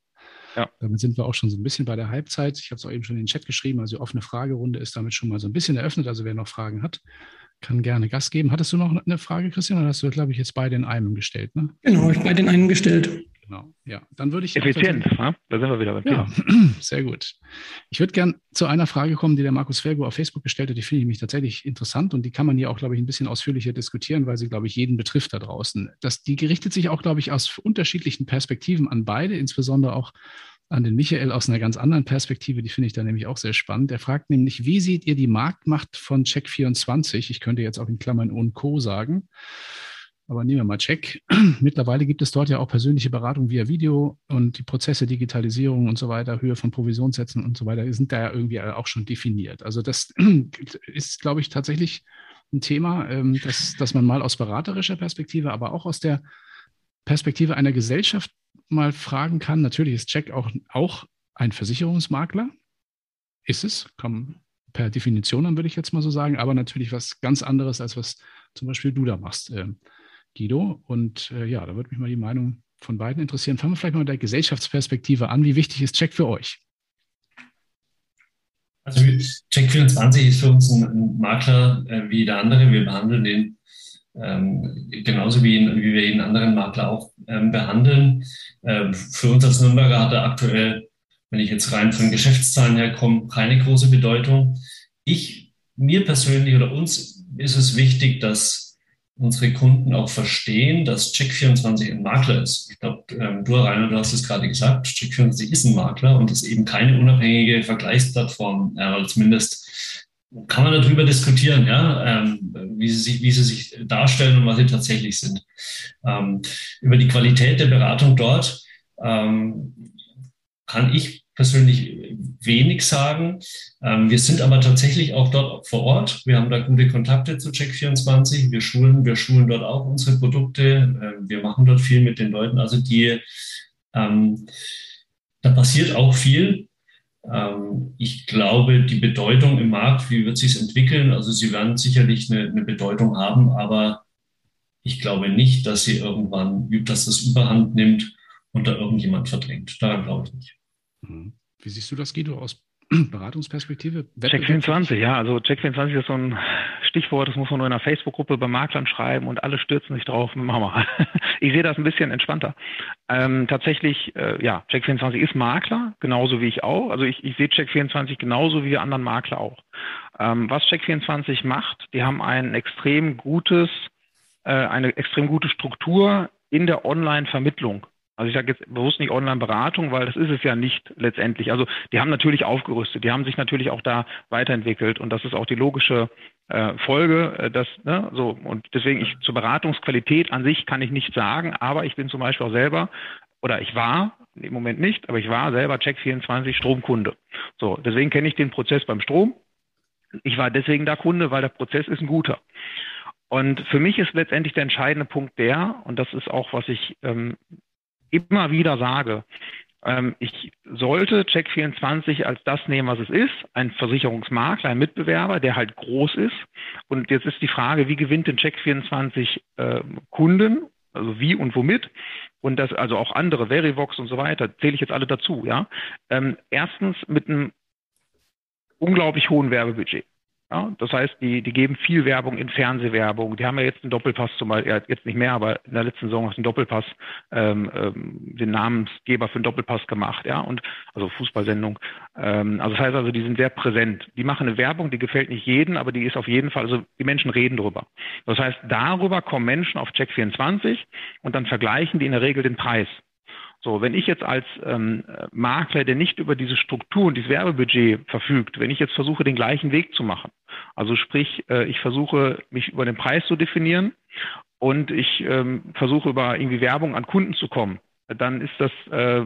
Ja. Damit sind wir auch schon so ein bisschen bei der Halbzeit. Ich habe es auch eben schon in den Chat geschrieben. Also die offene Fragerunde ist damit schon mal so ein bisschen eröffnet. Also wer noch Fragen hat, kann gerne Gas geben. Hattest du noch eine Frage, Christian? Oder hast du, glaube ich, jetzt beide in einem gestellt? Ne? Genau, ich beide in einem gestellt. Genau, ja. Dann würde ich. Effizient, da sind wir wieder beim Ja, sehr gut. Ich würde gerne zu einer Frage kommen, die der Markus Fergo auf Facebook gestellt hat. Die finde ich mich tatsächlich interessant und die kann man hier auch, glaube ich, ein bisschen ausführlicher diskutieren, weil sie, glaube ich, jeden betrifft da draußen. Das, die gerichtet sich auch, glaube ich, aus unterschiedlichen Perspektiven an beide, insbesondere auch an den Michael aus einer ganz anderen Perspektive. Die finde ich da nämlich auch sehr spannend. Er fragt nämlich, wie seht ihr die Marktmacht von Check24? Ich könnte jetzt auch in Klammern und Co. sagen. Aber nehmen wir mal Check. Mittlerweile gibt es dort ja auch persönliche Beratung via Video und die Prozesse, Digitalisierung und so weiter, Höhe von Provisionssätzen und so weiter, sind da ja irgendwie auch schon definiert. Also das ist, glaube ich, tatsächlich ein Thema, ähm, das, das man mal aus beraterischer Perspektive, aber auch aus der Perspektive einer Gesellschaft mal fragen kann. Natürlich ist Check auch, auch ein Versicherungsmakler. Ist es, komm, per Definition an, würde ich jetzt mal so sagen, aber natürlich was ganz anderes, als was zum Beispiel du da machst. Guido. Und äh, ja, da würde mich mal die Meinung von beiden interessieren. Fangen wir vielleicht mal mit der Gesellschaftsperspektive an. Wie wichtig ist Check für euch? Also Check24 ist für uns ein, Makler äh, wie der andere. Wir behandeln den ähm, genauso wie, ihn, wie, wir jeden anderen Makler auch ähm, behandeln. Ähm, für uns als Nürnberger hat er aktuell, wenn ich jetzt rein von Geschäftszahlen her komme, keine große Bedeutung. Ich, mir persönlich oder uns ist es wichtig, dass unsere Kunden auch verstehen, dass Check24 ein Makler ist. Ich glaube, ähm, du, Rainer, du hast es gerade gesagt, Check24 ist ein Makler und ist eben keine unabhängige Vergleichsplattform, äh, zumindest kann man darüber diskutieren, ja, ähm, wie, sie sich, wie sie sich darstellen und was sie tatsächlich sind. Ähm, über die Qualität der Beratung dort ähm, kann ich persönlich wenig sagen. Ähm, wir sind aber tatsächlich auch dort vor Ort. Wir haben da gute Kontakte zu Check24. Wir schulen, wir schulen dort auch unsere Produkte. Ähm, wir machen dort viel mit den Leuten. Also die, ähm, da passiert auch viel. Ähm, ich glaube, die Bedeutung im Markt, wie wird sich entwickeln? Also sie werden sicherlich eine, eine Bedeutung haben, aber ich glaube nicht, dass sie irgendwann, dass das Überhand nimmt und da irgendjemand verdrängt. Daran glaube ich nicht. Mhm. Wie siehst du das, Guido, aus Beratungsperspektive? Check24, ja, also Check24 ist so ein Stichwort, das muss man nur in einer Facebook-Gruppe bei Maklern schreiben und alle stürzen sich drauf. Machen wir. Ich sehe das ein bisschen entspannter. Ähm, tatsächlich, äh, ja, Check24 ist Makler, genauso wie ich auch. Also ich, ich sehe Check24 genauso wie wir anderen Makler auch. Ähm, was Check24 macht, die haben ein extrem gutes, äh, eine extrem gute Struktur in der Online-Vermittlung. Also ich sage jetzt bewusst nicht Online-Beratung, weil das ist es ja nicht letztendlich. Also die haben natürlich aufgerüstet, die haben sich natürlich auch da weiterentwickelt und das ist auch die logische äh, Folge, äh, dass, ne, so, und deswegen ich zur Beratungsqualität an sich kann ich nicht sagen, aber ich bin zum Beispiel auch selber oder ich war, im Moment nicht, aber ich war selber Check24 Stromkunde. So, deswegen kenne ich den Prozess beim Strom. Ich war deswegen da Kunde, weil der Prozess ist ein guter. Und für mich ist letztendlich der entscheidende Punkt der, und das ist auch, was ich ähm, immer wieder sage, ähm, ich sollte Check24 als das nehmen, was es ist, ein Versicherungsmakler, ein Mitbewerber, der halt groß ist. Und jetzt ist die Frage, wie gewinnt denn Check24 äh, Kunden? Also wie und womit? Und das, also auch andere, Verivox und so weiter, zähle ich jetzt alle dazu, ja. Ähm, erstens mit einem unglaublich hohen Werbebudget. Ja, das heißt, die, die geben viel Werbung in Fernsehwerbung. Die haben ja jetzt einen Doppelpass zum Beispiel, ja, jetzt nicht mehr, aber in der letzten Saison hat einen Doppelpass, ähm, ähm, den Namensgeber für den Doppelpass gemacht, ja, und also Fußballsendung. Ähm, also das heißt also, die sind sehr präsent. Die machen eine Werbung, die gefällt nicht jedem, aber die ist auf jeden Fall, also die Menschen reden drüber. Das heißt, darüber kommen Menschen auf Check24 und dann vergleichen die in der Regel den Preis. So, wenn ich jetzt als ähm, Makler, der nicht über diese Struktur und dieses Werbebudget verfügt, wenn ich jetzt versuche, den gleichen Weg zu machen, also sprich, äh, ich versuche, mich über den Preis zu definieren und ich ähm, versuche, über irgendwie Werbung an Kunden zu kommen, dann ist das äh,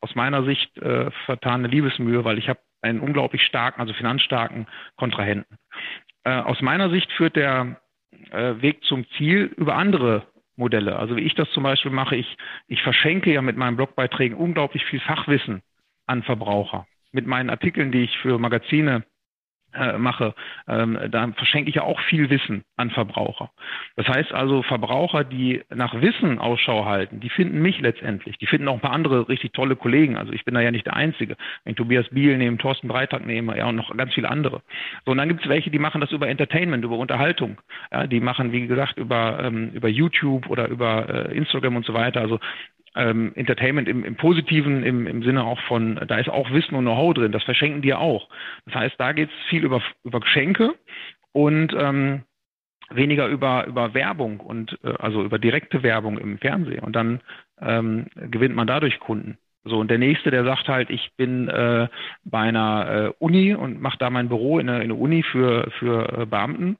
aus meiner Sicht äh, vertane Liebesmühe, weil ich habe einen unglaublich starken, also finanzstarken Kontrahenten. Äh, aus meiner Sicht führt der äh, Weg zum Ziel über andere Modelle. Also wie ich das zum Beispiel mache, ich, ich verschenke ja mit meinen Blogbeiträgen unglaublich viel Fachwissen an Verbraucher. mit meinen Artikeln, die ich für Magazine äh, mache, ähm, da verschenke ich ja auch viel Wissen an Verbraucher. Das heißt also, Verbraucher, die nach Wissen Ausschau halten, die finden mich letztendlich. Die finden auch ein paar andere richtig tolle Kollegen. Also ich bin da ja nicht der Einzige. Wenn ich Tobias Biel nehme, Thorsten Breitag nehme, ja, und noch ganz viele andere. So, und dann gibt es welche, die machen das über Entertainment, über Unterhaltung. Ja, die machen, wie gesagt, über, ähm, über YouTube oder über äh, Instagram und so weiter. Also ähm, Entertainment im, im Positiven, im, im Sinne auch von, da ist auch Wissen und Know-how drin, das verschenken die auch. Das heißt, da geht es viel über, über Geschenke und ähm, weniger über, über Werbung und äh, also über direkte Werbung im Fernsehen. Und dann ähm, gewinnt man dadurch Kunden. So, und der nächste, der sagt halt, ich bin äh, bei einer äh, Uni und mache da mein Büro in einer, in einer Uni für, für äh, Beamten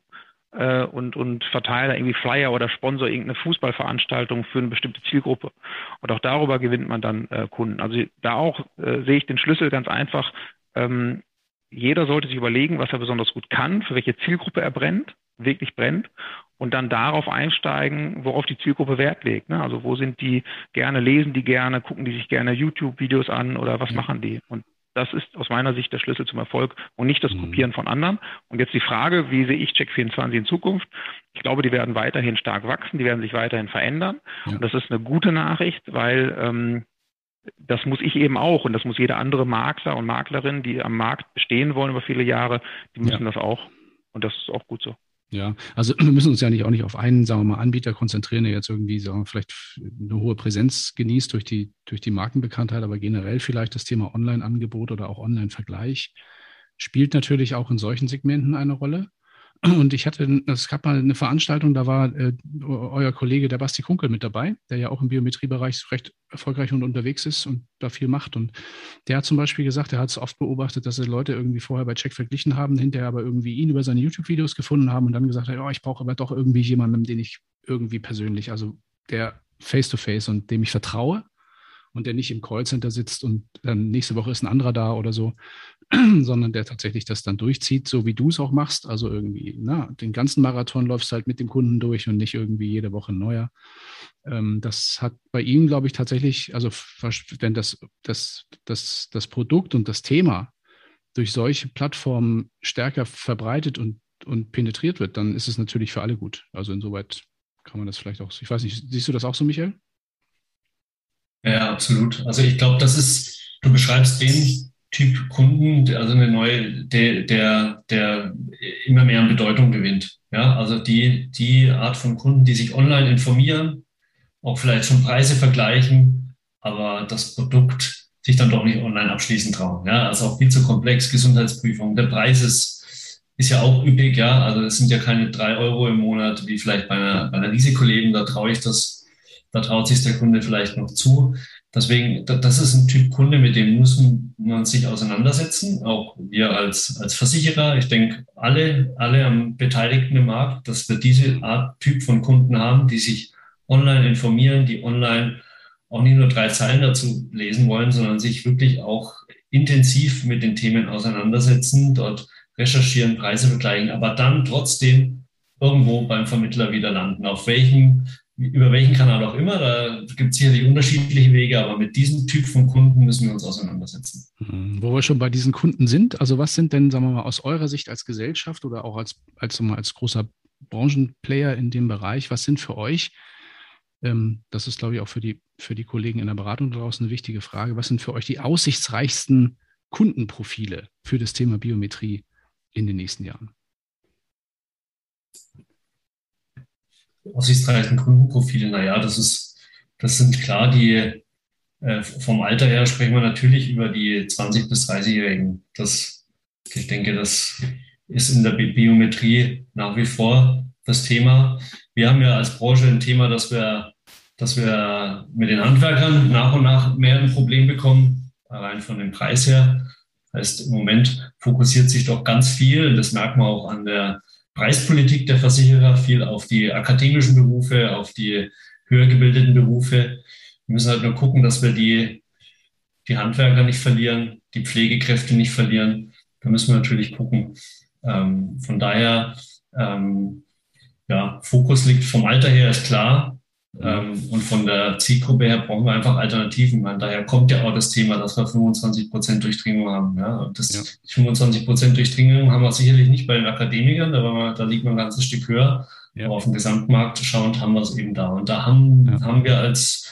äh, und, und verteile irgendwie Flyer oder sponsor irgendeine Fußballveranstaltung für eine bestimmte Zielgruppe. Und auch darüber gewinnt man dann äh, Kunden. Also da auch äh, sehe ich den Schlüssel ganz einfach. Ähm, jeder sollte sich überlegen, was er besonders gut kann, für welche Zielgruppe er brennt, wirklich brennt und dann darauf einsteigen, worauf die Zielgruppe Wert legt. Ne? Also wo sind die gerne, lesen die gerne, gucken die sich gerne YouTube-Videos an oder was machen die? Und das ist aus meiner Sicht der Schlüssel zum Erfolg und nicht das mhm. Kopieren von anderen. Und jetzt die Frage, wie sehe ich Check24 in Zukunft? Ich glaube, die werden weiterhin stark wachsen, die werden sich weiterhin verändern. Ja. Und das ist eine gute Nachricht, weil ähm, das muss ich eben auch und das muss jeder andere Makler und Maklerin, die am Markt bestehen wollen über viele Jahre, die müssen ja. das auch. Und das ist auch gut so. Ja, also wir müssen uns ja nicht auch nicht auf einen, sagen wir mal, Anbieter konzentrieren, der jetzt irgendwie, sagen wir, vielleicht eine hohe Präsenz genießt durch die, durch die Markenbekanntheit, aber generell vielleicht das Thema Online-Angebot oder auch Online-Vergleich spielt natürlich auch in solchen Segmenten eine Rolle. Und ich hatte, es gab mal eine Veranstaltung, da war äh, euer Kollege, der Basti Kunkel, mit dabei, der ja auch im Biometriebereich recht erfolgreich und unterwegs ist und da viel macht. Und der hat zum Beispiel gesagt, er hat es oft beobachtet, dass Leute irgendwie vorher bei Check verglichen haben, hinterher aber irgendwie ihn über seine YouTube-Videos gefunden haben und dann gesagt hat, oh, ich brauche aber doch irgendwie jemanden, den ich irgendwie persönlich, also der face-to-face -face und dem ich vertraue und der nicht im Callcenter sitzt und dann nächste Woche ist ein anderer da oder so, sondern der tatsächlich das dann durchzieht, so wie du es auch machst. Also irgendwie, na, den ganzen Marathon läufst halt mit dem Kunden durch und nicht irgendwie jede Woche neuer. Ähm, das hat bei ihm, glaube ich, tatsächlich, also wenn das, das, das, das Produkt und das Thema durch solche Plattformen stärker verbreitet und, und penetriert wird, dann ist es natürlich für alle gut. Also insoweit kann man das vielleicht auch, ich weiß nicht, siehst du das auch so, Michael? Ja, absolut. Also ich glaube, das ist, du beschreibst den Typ Kunden, also eine neue, der, der, der immer mehr an Bedeutung gewinnt. Ja, also die, die Art von Kunden, die sich online informieren, auch vielleicht schon Preise vergleichen, aber das Produkt sich dann doch nicht online abschließen trauen. Ja, also auch viel zu komplex, Gesundheitsprüfung. Der Preis ist, ist ja auch üppig, ja. Also es sind ja keine drei Euro im Monat, wie vielleicht bei einer, bei einer Risikoleben, da traue ich das da traut sich der Kunde vielleicht noch zu. Deswegen, das ist ein Typ Kunde, mit dem muss man sich auseinandersetzen, auch wir als, als Versicherer. Ich denke, alle, alle am Beteiligten im Markt, dass wir diese Art Typ von Kunden haben, die sich online informieren, die online auch nicht nur drei Zeilen dazu lesen wollen, sondern sich wirklich auch intensiv mit den Themen auseinandersetzen, dort recherchieren, Preise vergleichen, aber dann trotzdem irgendwo beim Vermittler wieder landen. Auf welchem über welchen Kanal auch immer, da gibt es sicherlich unterschiedliche Wege, aber mit diesem Typ von Kunden müssen wir uns auseinandersetzen. Mhm. Wo wir schon bei diesen Kunden sind, also was sind denn, sagen wir mal, aus eurer Sicht als Gesellschaft oder auch als, als, als großer Branchenplayer in dem Bereich, was sind für euch, ähm, das ist, glaube ich, auch für die, für die Kollegen in der Beratung draußen eine wichtige Frage, was sind für euch die aussichtsreichsten Kundenprofile für das Thema Biometrie in den nächsten Jahren? Aussichtsreichen Kundenprofile, naja, das ist, das sind klar die, äh, vom Alter her sprechen wir natürlich über die 20- bis 30-Jährigen. Das, ich denke, das ist in der Biometrie nach wie vor das Thema. Wir haben ja als Branche ein Thema, dass wir, dass wir mit den Handwerkern nach und nach mehr ein Problem bekommen, allein von dem Preis her. Heißt, im Moment fokussiert sich doch ganz viel, das merkt man auch an der Preispolitik der Versicherer, viel auf die akademischen Berufe, auf die höher gebildeten Berufe. Wir müssen halt nur gucken, dass wir die, die Handwerker nicht verlieren, die Pflegekräfte nicht verlieren. Da müssen wir natürlich gucken. Ähm, von daher, ähm, ja, Fokus liegt vom Alter her, ist klar. Ähm, und von der Zielgruppe her brauchen wir einfach Alternativen. Man, daher kommt ja auch das Thema, dass wir 25 Prozent Durchdringung haben. Ja? Und das ja. 25 Prozent Durchdringung haben wir sicherlich nicht bei den Akademikern, da, wir, da liegt man ein ganzes Stück höher. Ja. Aber auf den Gesamtmarkt schauend haben wir es eben da. Und da haben, ja. haben wir als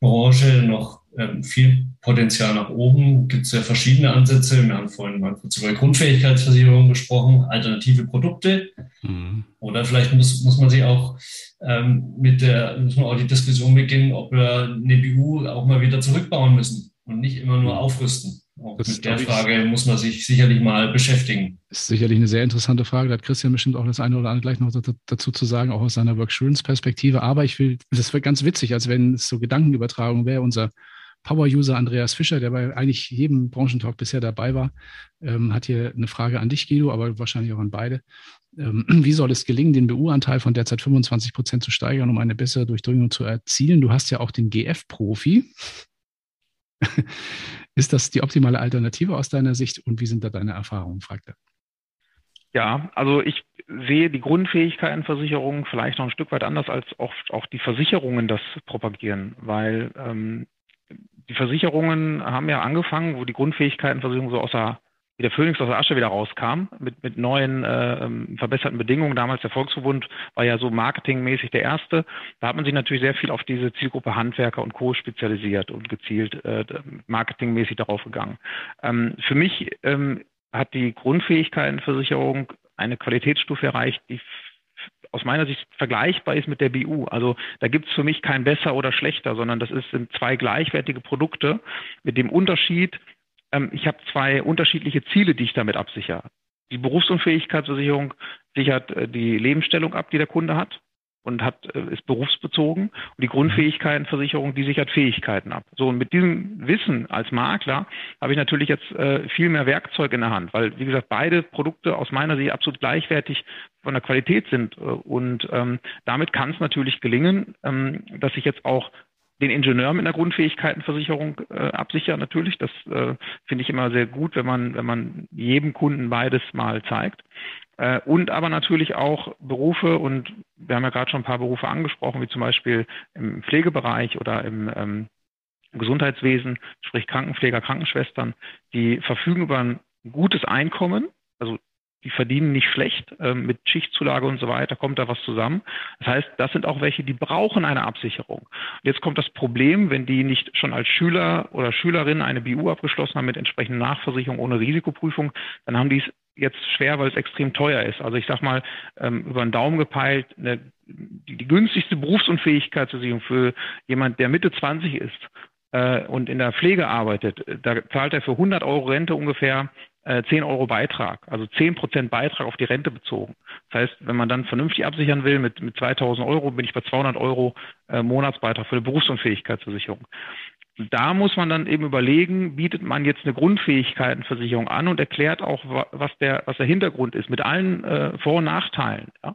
Branche noch ähm, viel Potenzial nach oben. Gibt es ja verschiedene Ansätze. Wir haben vorhin mal kurz über Grundfähigkeitsversicherung gesprochen, alternative Produkte. Mhm. Oder vielleicht muss, muss man sich auch ähm, mit der, muss man auch die Diskussion beginnen, ob wir eine BU auch mal wieder zurückbauen müssen und nicht immer nur mhm. aufrüsten. Auch das mit der Frage muss man sich sicherlich mal beschäftigen. Ist sicherlich eine sehr interessante Frage. Da hat Christian bestimmt auch das eine oder andere gleich noch dazu zu sagen, auch aus seiner Worksurance-Perspektive. Aber ich will, das wäre ganz witzig, als wenn es so Gedankenübertragung wäre. Unser Power-User Andreas Fischer, der bei eigentlich jedem Branchentalk bisher dabei war, ähm, hat hier eine Frage an dich, Guido, aber wahrscheinlich auch an beide. Ähm, wie soll es gelingen, den BU-Anteil von derzeit 25 Prozent zu steigern, um eine bessere Durchdringung zu erzielen? Du hast ja auch den GF-Profi. Ist das die optimale Alternative aus deiner Sicht und wie sind da deine Erfahrungen? fragt er. Ja, also ich sehe die Grundfähigkeitenversicherung vielleicht noch ein Stück weit anders, als auch, auch die Versicherungen das propagieren, weil ähm, die Versicherungen haben ja angefangen, wo die Grundfähigkeitenversicherung so aus der wie der Phönix aus der Asche wieder rauskam, mit, mit neuen äh, ähm, verbesserten Bedingungen. Damals der Volksverbund war ja so marketingmäßig der erste. Da hat man sich natürlich sehr viel auf diese Zielgruppe Handwerker und Co. spezialisiert und gezielt äh, marketingmäßig darauf gegangen. Ähm, für mich ähm, hat die Grundfähigkeitenversicherung eine Qualitätsstufe erreicht, die aus meiner Sicht vergleichbar ist mit der BU. Also da gibt es für mich kein besser oder schlechter, sondern das ist, sind zwei gleichwertige Produkte mit dem Unterschied, ähm, ich habe zwei unterschiedliche Ziele, die ich damit absichere. Die Berufsunfähigkeitsversicherung sichert äh, die Lebensstellung ab, die der Kunde hat und hat, äh, ist berufsbezogen. Und die Grundfähigkeitenversicherung, die sichert Fähigkeiten ab. So, und mit diesem Wissen als Makler habe ich natürlich jetzt äh, viel mehr Werkzeug in der Hand, weil, wie gesagt, beide Produkte aus meiner Sicht absolut gleichwertig von der Qualität sind. Äh, und ähm, damit kann es natürlich gelingen, ähm, dass ich jetzt auch den Ingenieur mit einer Grundfähigkeitenversicherung äh, absichern natürlich. Das äh, finde ich immer sehr gut, wenn man, wenn man jedem Kunden beides mal zeigt. Äh, und aber natürlich auch Berufe, und wir haben ja gerade schon ein paar Berufe angesprochen, wie zum Beispiel im Pflegebereich oder im ähm, Gesundheitswesen, sprich Krankenpfleger, Krankenschwestern, die verfügen über ein gutes Einkommen, also die verdienen nicht schlecht, äh, mit Schichtzulage und so weiter kommt da was zusammen. Das heißt, das sind auch welche, die brauchen eine Absicherung. Und jetzt kommt das Problem, wenn die nicht schon als Schüler oder Schülerin eine BU abgeschlossen haben mit entsprechender Nachversicherung ohne Risikoprüfung, dann haben die es jetzt schwer, weil es extrem teuer ist. Also ich sag mal, ähm, über den Daumen gepeilt, eine, die, die günstigste Berufsunfähigkeitsversicherung für jemand, der Mitte 20 ist, äh, und in der Pflege arbeitet, da zahlt er für 100 Euro Rente ungefähr 10 äh, Euro Beitrag, also 10 Prozent Beitrag auf die Rente bezogen. Das heißt, wenn man dann vernünftig absichern will mit, mit 2000 Euro, bin ich bei 200 Euro äh, Monatsbeitrag für eine Berufsunfähigkeitsversicherung. Da muss man dann eben überlegen, bietet man jetzt eine Grundfähigkeitenversicherung an und erklärt auch, was der, was der Hintergrund ist, mit allen äh, Vor- und Nachteilen. Ja?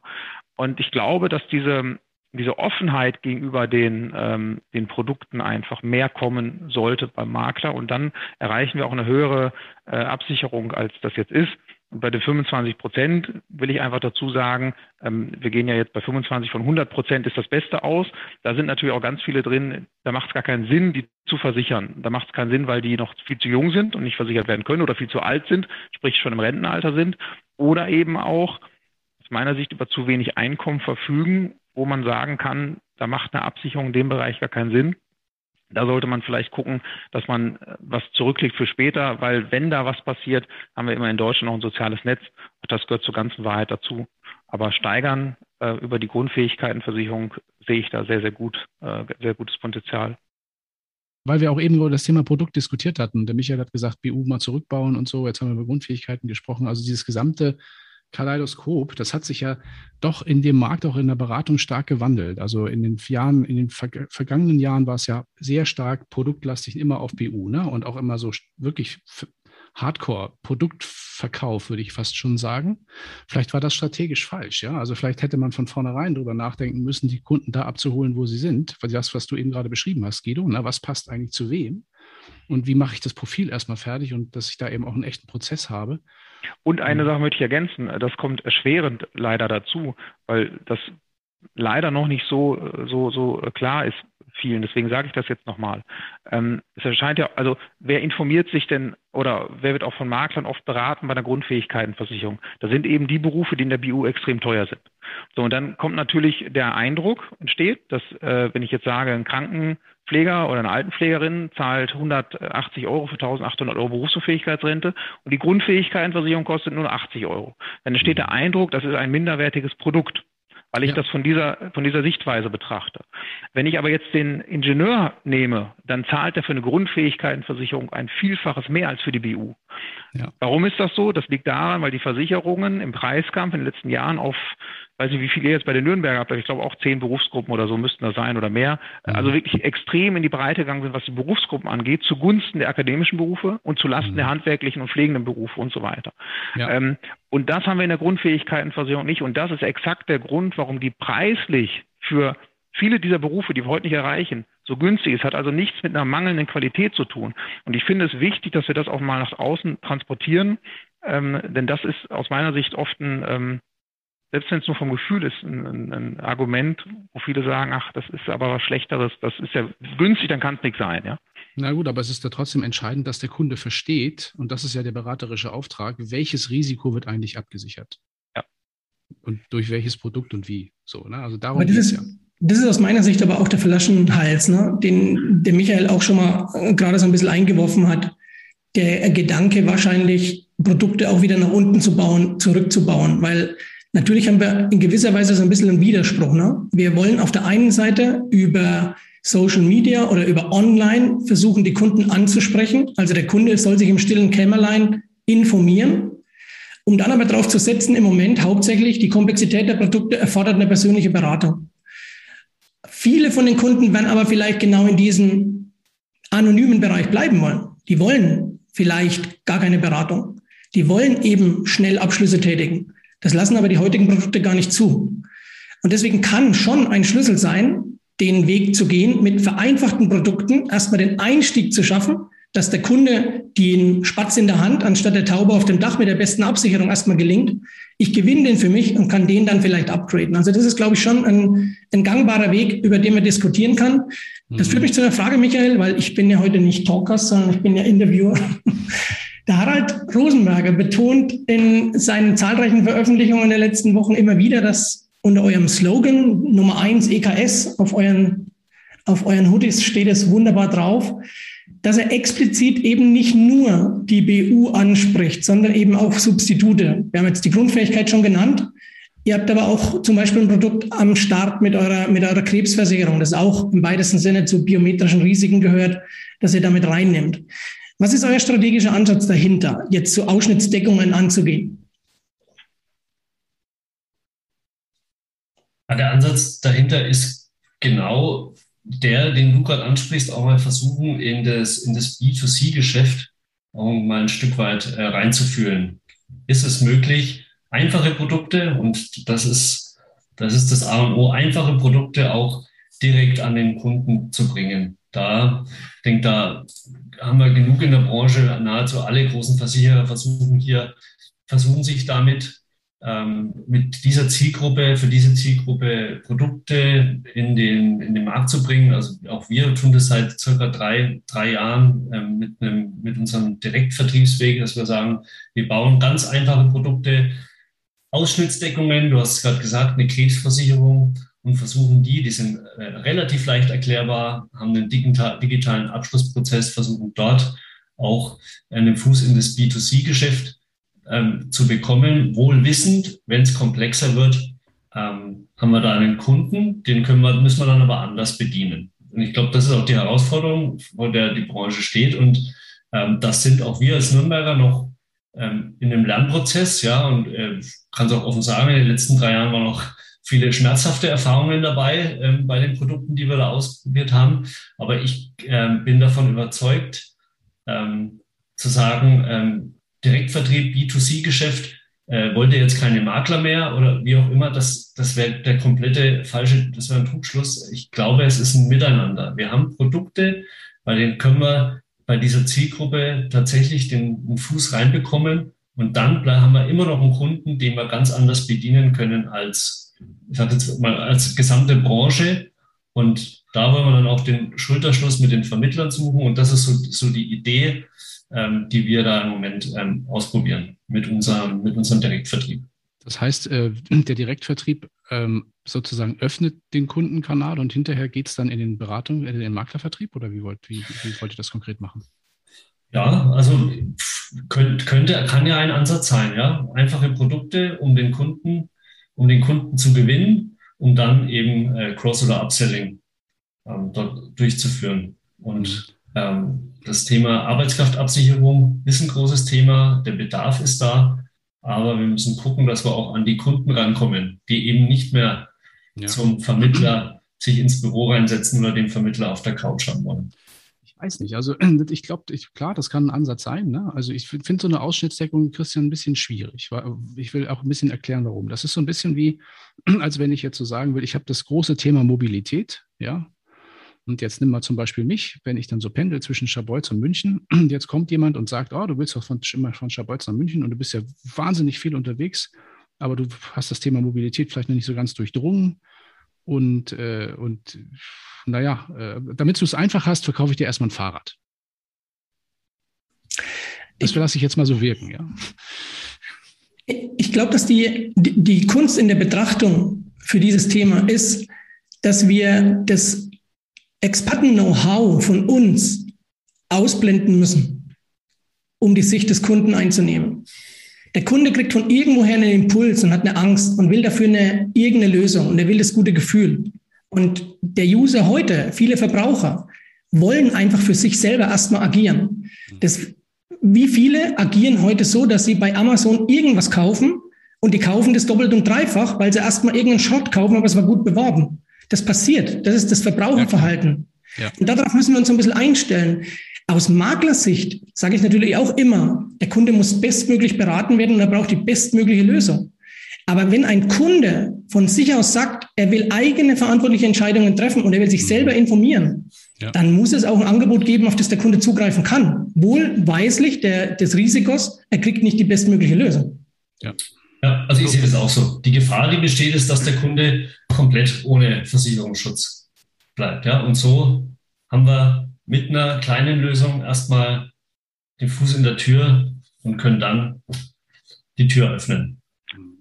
Und ich glaube, dass diese diese Offenheit gegenüber den, ähm, den Produkten einfach mehr kommen sollte beim Makler. Und dann erreichen wir auch eine höhere äh, Absicherung, als das jetzt ist. Und bei den 25 Prozent will ich einfach dazu sagen, ähm, wir gehen ja jetzt bei 25 von 100 Prozent ist das Beste aus. Da sind natürlich auch ganz viele drin, da macht es gar keinen Sinn, die zu versichern. Da macht es keinen Sinn, weil die noch viel zu jung sind und nicht versichert werden können oder viel zu alt sind, sprich schon im Rentenalter sind. Oder eben auch aus meiner Sicht über zu wenig Einkommen verfügen wo man sagen kann, da macht eine Absicherung in dem Bereich gar keinen Sinn. Da sollte man vielleicht gucken, dass man äh, was zurücklegt für später, weil wenn da was passiert, haben wir immer in Deutschland noch ein soziales Netz. Das gehört zur ganzen Wahrheit dazu. Aber steigern äh, über die Grundfähigkeitenversicherung sehe ich da sehr, sehr gut, äh, sehr gutes Potenzial. Weil wir auch eben über das Thema Produkt diskutiert hatten. Der Michael hat gesagt, BU mal zurückbauen und so. Jetzt haben wir über Grundfähigkeiten gesprochen. Also dieses gesamte Kaleidoskop, das hat sich ja doch in dem Markt, auch in der Beratung stark gewandelt. Also in den Jahren, in den vergangenen Jahren war es ja sehr stark produktlastig, immer auf BU, ne? Und auch immer so wirklich Hardcore-Produktverkauf, würde ich fast schon sagen. Vielleicht war das strategisch falsch, ja. Also vielleicht hätte man von vornherein darüber nachdenken müssen, die Kunden da abzuholen, wo sie sind. Weil das, was du eben gerade beschrieben hast, Guido, ne? was passt eigentlich zu wem? Und wie mache ich das Profil erstmal fertig und dass ich da eben auch einen echten Prozess habe? Und eine mhm. Sache möchte ich ergänzen, das kommt erschwerend leider dazu, weil das leider noch nicht so, so, so klar ist vielen. Deswegen sage ich das jetzt nochmal. Ähm, es erscheint ja, also wer informiert sich denn oder wer wird auch von Maklern oft beraten bei einer Grundfähigkeitenversicherung? Da sind eben die Berufe, die in der BU extrem teuer sind. So, und dann kommt natürlich der Eindruck, entsteht, dass äh, wenn ich jetzt sage, ein Krankenpfleger oder eine Altenpflegerin zahlt 180 Euro für 1800 Euro Berufsunfähigkeitsrente und die Grundfähigkeitenversicherung kostet nur 80 Euro. Dann entsteht der Eindruck, das ist ein minderwertiges Produkt weil ich ja. das von dieser, von dieser Sichtweise betrachte. Wenn ich aber jetzt den Ingenieur nehme, dann zahlt er für eine Grundfähigkeitenversicherung ein Vielfaches mehr als für die BU. Ja. Warum ist das so? Das liegt daran, weil die Versicherungen im Preiskampf in den letzten Jahren auf weiß nicht, wie viele ihr jetzt bei den Nürnberger habt, aber ich glaube auch zehn Berufsgruppen oder so müssten das sein oder mehr, mhm. also wirklich extrem in die Breite gegangen sind, was die Berufsgruppen angeht, zugunsten der akademischen Berufe und zulasten mhm. der handwerklichen und pflegenden Berufe und so weiter. Ja. Ähm, und das haben wir in der Grundfähigkeitenversicherung nicht. Und das ist exakt der Grund, warum die preislich für viele dieser Berufe, die wir heute nicht erreichen, so günstig ist, hat also nichts mit einer mangelnden Qualität zu tun. Und ich finde es wichtig, dass wir das auch mal nach außen transportieren, ähm, denn das ist aus meiner Sicht oft ein, ähm, selbst wenn es nur vom Gefühl ist, ein, ein, ein, Argument, wo viele sagen, ach, das ist aber was Schlechteres, das ist ja günstig, dann kann es nicht sein, ja. Na gut, aber es ist ja trotzdem entscheidend, dass der Kunde versteht, und das ist ja der beraterische Auftrag, welches Risiko wird eigentlich abgesichert. Ja. Und durch welches Produkt und wie. So, ne? Also darum geht es ja. Das ist aus meiner Sicht aber auch der Flaschenhals, ne? den der Michael auch schon mal äh, gerade so ein bisschen eingeworfen hat. Der Gedanke wahrscheinlich, Produkte auch wieder nach unten zu bauen, zurückzubauen, weil Natürlich haben wir in gewisser Weise so ein bisschen einen Widerspruch. Ne? Wir wollen auf der einen Seite über Social Media oder über Online versuchen, die Kunden anzusprechen. Also der Kunde soll sich im stillen Kämmerlein informieren, um dann aber darauf zu setzen, im Moment hauptsächlich die Komplexität der Produkte erfordert eine persönliche Beratung. Viele von den Kunden werden aber vielleicht genau in diesem anonymen Bereich bleiben wollen. Die wollen vielleicht gar keine Beratung. Die wollen eben schnell Abschlüsse tätigen. Das lassen aber die heutigen Produkte gar nicht zu. Und deswegen kann schon ein Schlüssel sein, den Weg zu gehen, mit vereinfachten Produkten erstmal den Einstieg zu schaffen, dass der Kunde den Spatz in der Hand anstatt der Taube auf dem Dach mit der besten Absicherung erstmal gelingt. Ich gewinne den für mich und kann den dann vielleicht upgraden. Also das ist, glaube ich, schon ein, ein gangbarer Weg, über den man diskutieren kann. Das führt mhm. mich zu einer Frage, Michael, weil ich bin ja heute nicht Talker, sondern ich bin ja Interviewer. Der Harald Rosenberger betont in seinen zahlreichen Veröffentlichungen den letzten Wochen immer wieder, dass unter eurem Slogan Nummer eins EKS auf euren, auf euren Hoodies steht es wunderbar drauf, dass er explizit eben nicht nur die BU anspricht, sondern eben auch Substitute. Wir haben jetzt die Grundfähigkeit schon genannt. Ihr habt aber auch zum Beispiel ein Produkt am Start mit eurer, mit eurer Krebsversicherung, das auch im weitesten Sinne zu biometrischen Risiken gehört, dass ihr damit reinnimmt. Was ist euer strategischer Ansatz dahinter, jetzt so Ausschnittsdeckungen anzugehen? Der Ansatz dahinter ist genau der, den du gerade ansprichst, auch mal versuchen, in das, in das B2C-Geschäft mal ein Stück weit äh, reinzufühlen. Ist es möglich, einfache Produkte, und das ist, das ist das A und O, einfache Produkte auch direkt an den Kunden zu bringen? Da, denke, da haben wir genug in der Branche. Nahezu alle großen Versicherer versuchen hier, versuchen sich damit ähm, mit dieser Zielgruppe, für diese Zielgruppe Produkte in den, in den Markt zu bringen. Also auch wir tun das seit circa drei, drei Jahren ähm, mit, einem, mit unserem Direktvertriebsweg, dass wir sagen, wir bauen ganz einfache Produkte, Ausschnittsdeckungen, du hast gerade gesagt, eine Krebsversicherung und versuchen die, die sind äh, relativ leicht erklärbar, haben einen digitalen Abschlussprozess, versuchen dort auch einen Fuß in das B2C-Geschäft ähm, zu bekommen, wohl wissend, wenn es komplexer wird, ähm, haben wir da einen Kunden, den können wir, müssen wir dann aber anders bedienen. Und ich glaube, das ist auch die Herausforderung, vor der die Branche steht. Und ähm, das sind auch wir als Nürnberger noch ähm, in einem Lernprozess, ja, und äh, kann es auch offen sagen, in den letzten drei Jahren war noch viele schmerzhafte Erfahrungen dabei ähm, bei den Produkten, die wir da ausprobiert haben. Aber ich ähm, bin davon überzeugt, ähm, zu sagen, ähm, Direktvertrieb, B2C-Geschäft, äh, wollte jetzt keine Makler mehr oder wie auch immer, das, das wäre der komplette falsche, das wäre ein Trugschluss. Ich glaube, es ist ein Miteinander. Wir haben Produkte, bei denen können wir bei dieser Zielgruppe tatsächlich den, den Fuß reinbekommen und dann haben wir immer noch einen Kunden, den wir ganz anders bedienen können als ich sage jetzt mal als gesamte Branche. Und da wollen wir dann auch den Schulterschluss mit den Vermittlern suchen. Und das ist so, so die Idee, ähm, die wir da im Moment ähm, ausprobieren mit unserem, mit unserem Direktvertrieb. Das heißt, äh, der Direktvertrieb ähm, sozusagen öffnet den Kundenkanal und hinterher geht es dann in den Beratung, in den Maklervertrieb oder wie wollt, wie, wie wollt ihr das konkret machen? Ja, also könnte, könnte, kann ja ein Ansatz sein, ja. Einfache Produkte, um den Kunden, um den Kunden zu gewinnen, um dann eben äh, Cross- oder Upselling ähm, dort durchzuführen. Und ähm, das Thema Arbeitskraftabsicherung ist ein großes Thema, der Bedarf ist da, aber wir müssen gucken, dass wir auch an die Kunden rankommen, die eben nicht mehr ja. zum Vermittler sich ins Büro reinsetzen oder den Vermittler auf der Couch haben wollen weiß nicht. Also ich glaube, klar, das kann ein Ansatz sein. Ne? Also ich finde so eine Ausschnittsdeckung, Christian, ein bisschen schwierig. Ich will auch ein bisschen erklären, warum. Das ist so ein bisschen wie, als wenn ich jetzt so sagen will, ich habe das große Thema Mobilität, ja. Und jetzt nimm mal zum Beispiel mich, wenn ich dann so pendel zwischen Scharbeutz und München. Jetzt kommt jemand und sagt, oh, du willst doch von, immer von Scharbeutz nach München und du bist ja wahnsinnig viel unterwegs, aber du hast das Thema Mobilität vielleicht noch nicht so ganz durchdrungen. Und, äh, und naja, äh, damit du es einfach hast, verkaufe ich dir erstmal ein Fahrrad. Das lasse ich jetzt mal so wirken, ja. Ich glaube, dass die, die Kunst in der Betrachtung für dieses Thema ist, dass wir das Experten-Know-how von uns ausblenden müssen, um die Sicht des Kunden einzunehmen. Der Kunde kriegt von irgendwoher einen Impuls und hat eine Angst und will dafür eine irgendeine Lösung und er will das gute Gefühl. Und der User heute, viele Verbraucher, wollen einfach für sich selber erstmal agieren. Das, wie viele agieren heute so, dass sie bei Amazon irgendwas kaufen und die kaufen das doppelt und dreifach, weil sie erstmal irgendeinen Schrott kaufen, aber es war gut beworben. Das passiert. Das ist das Verbraucherverhalten. Ja. Und darauf müssen wir uns ein bisschen einstellen. Aus Maklersicht sage ich natürlich auch immer, der Kunde muss bestmöglich beraten werden und er braucht die bestmögliche Lösung. Aber wenn ein Kunde von sich aus sagt, er will eigene verantwortliche Entscheidungen treffen und er will sich selber informieren, ja. dann muss es auch ein Angebot geben, auf das der Kunde zugreifen kann. Wohlweislich der, des Risikos, er kriegt nicht die bestmögliche Lösung. Ja. ja, also ich sehe das auch so. Die Gefahr, die besteht, ist, dass der Kunde komplett ohne Versicherungsschutz bleibt. Ja? Und so haben wir mit einer kleinen Lösung erstmal den Fuß in der Tür und können dann die Tür öffnen.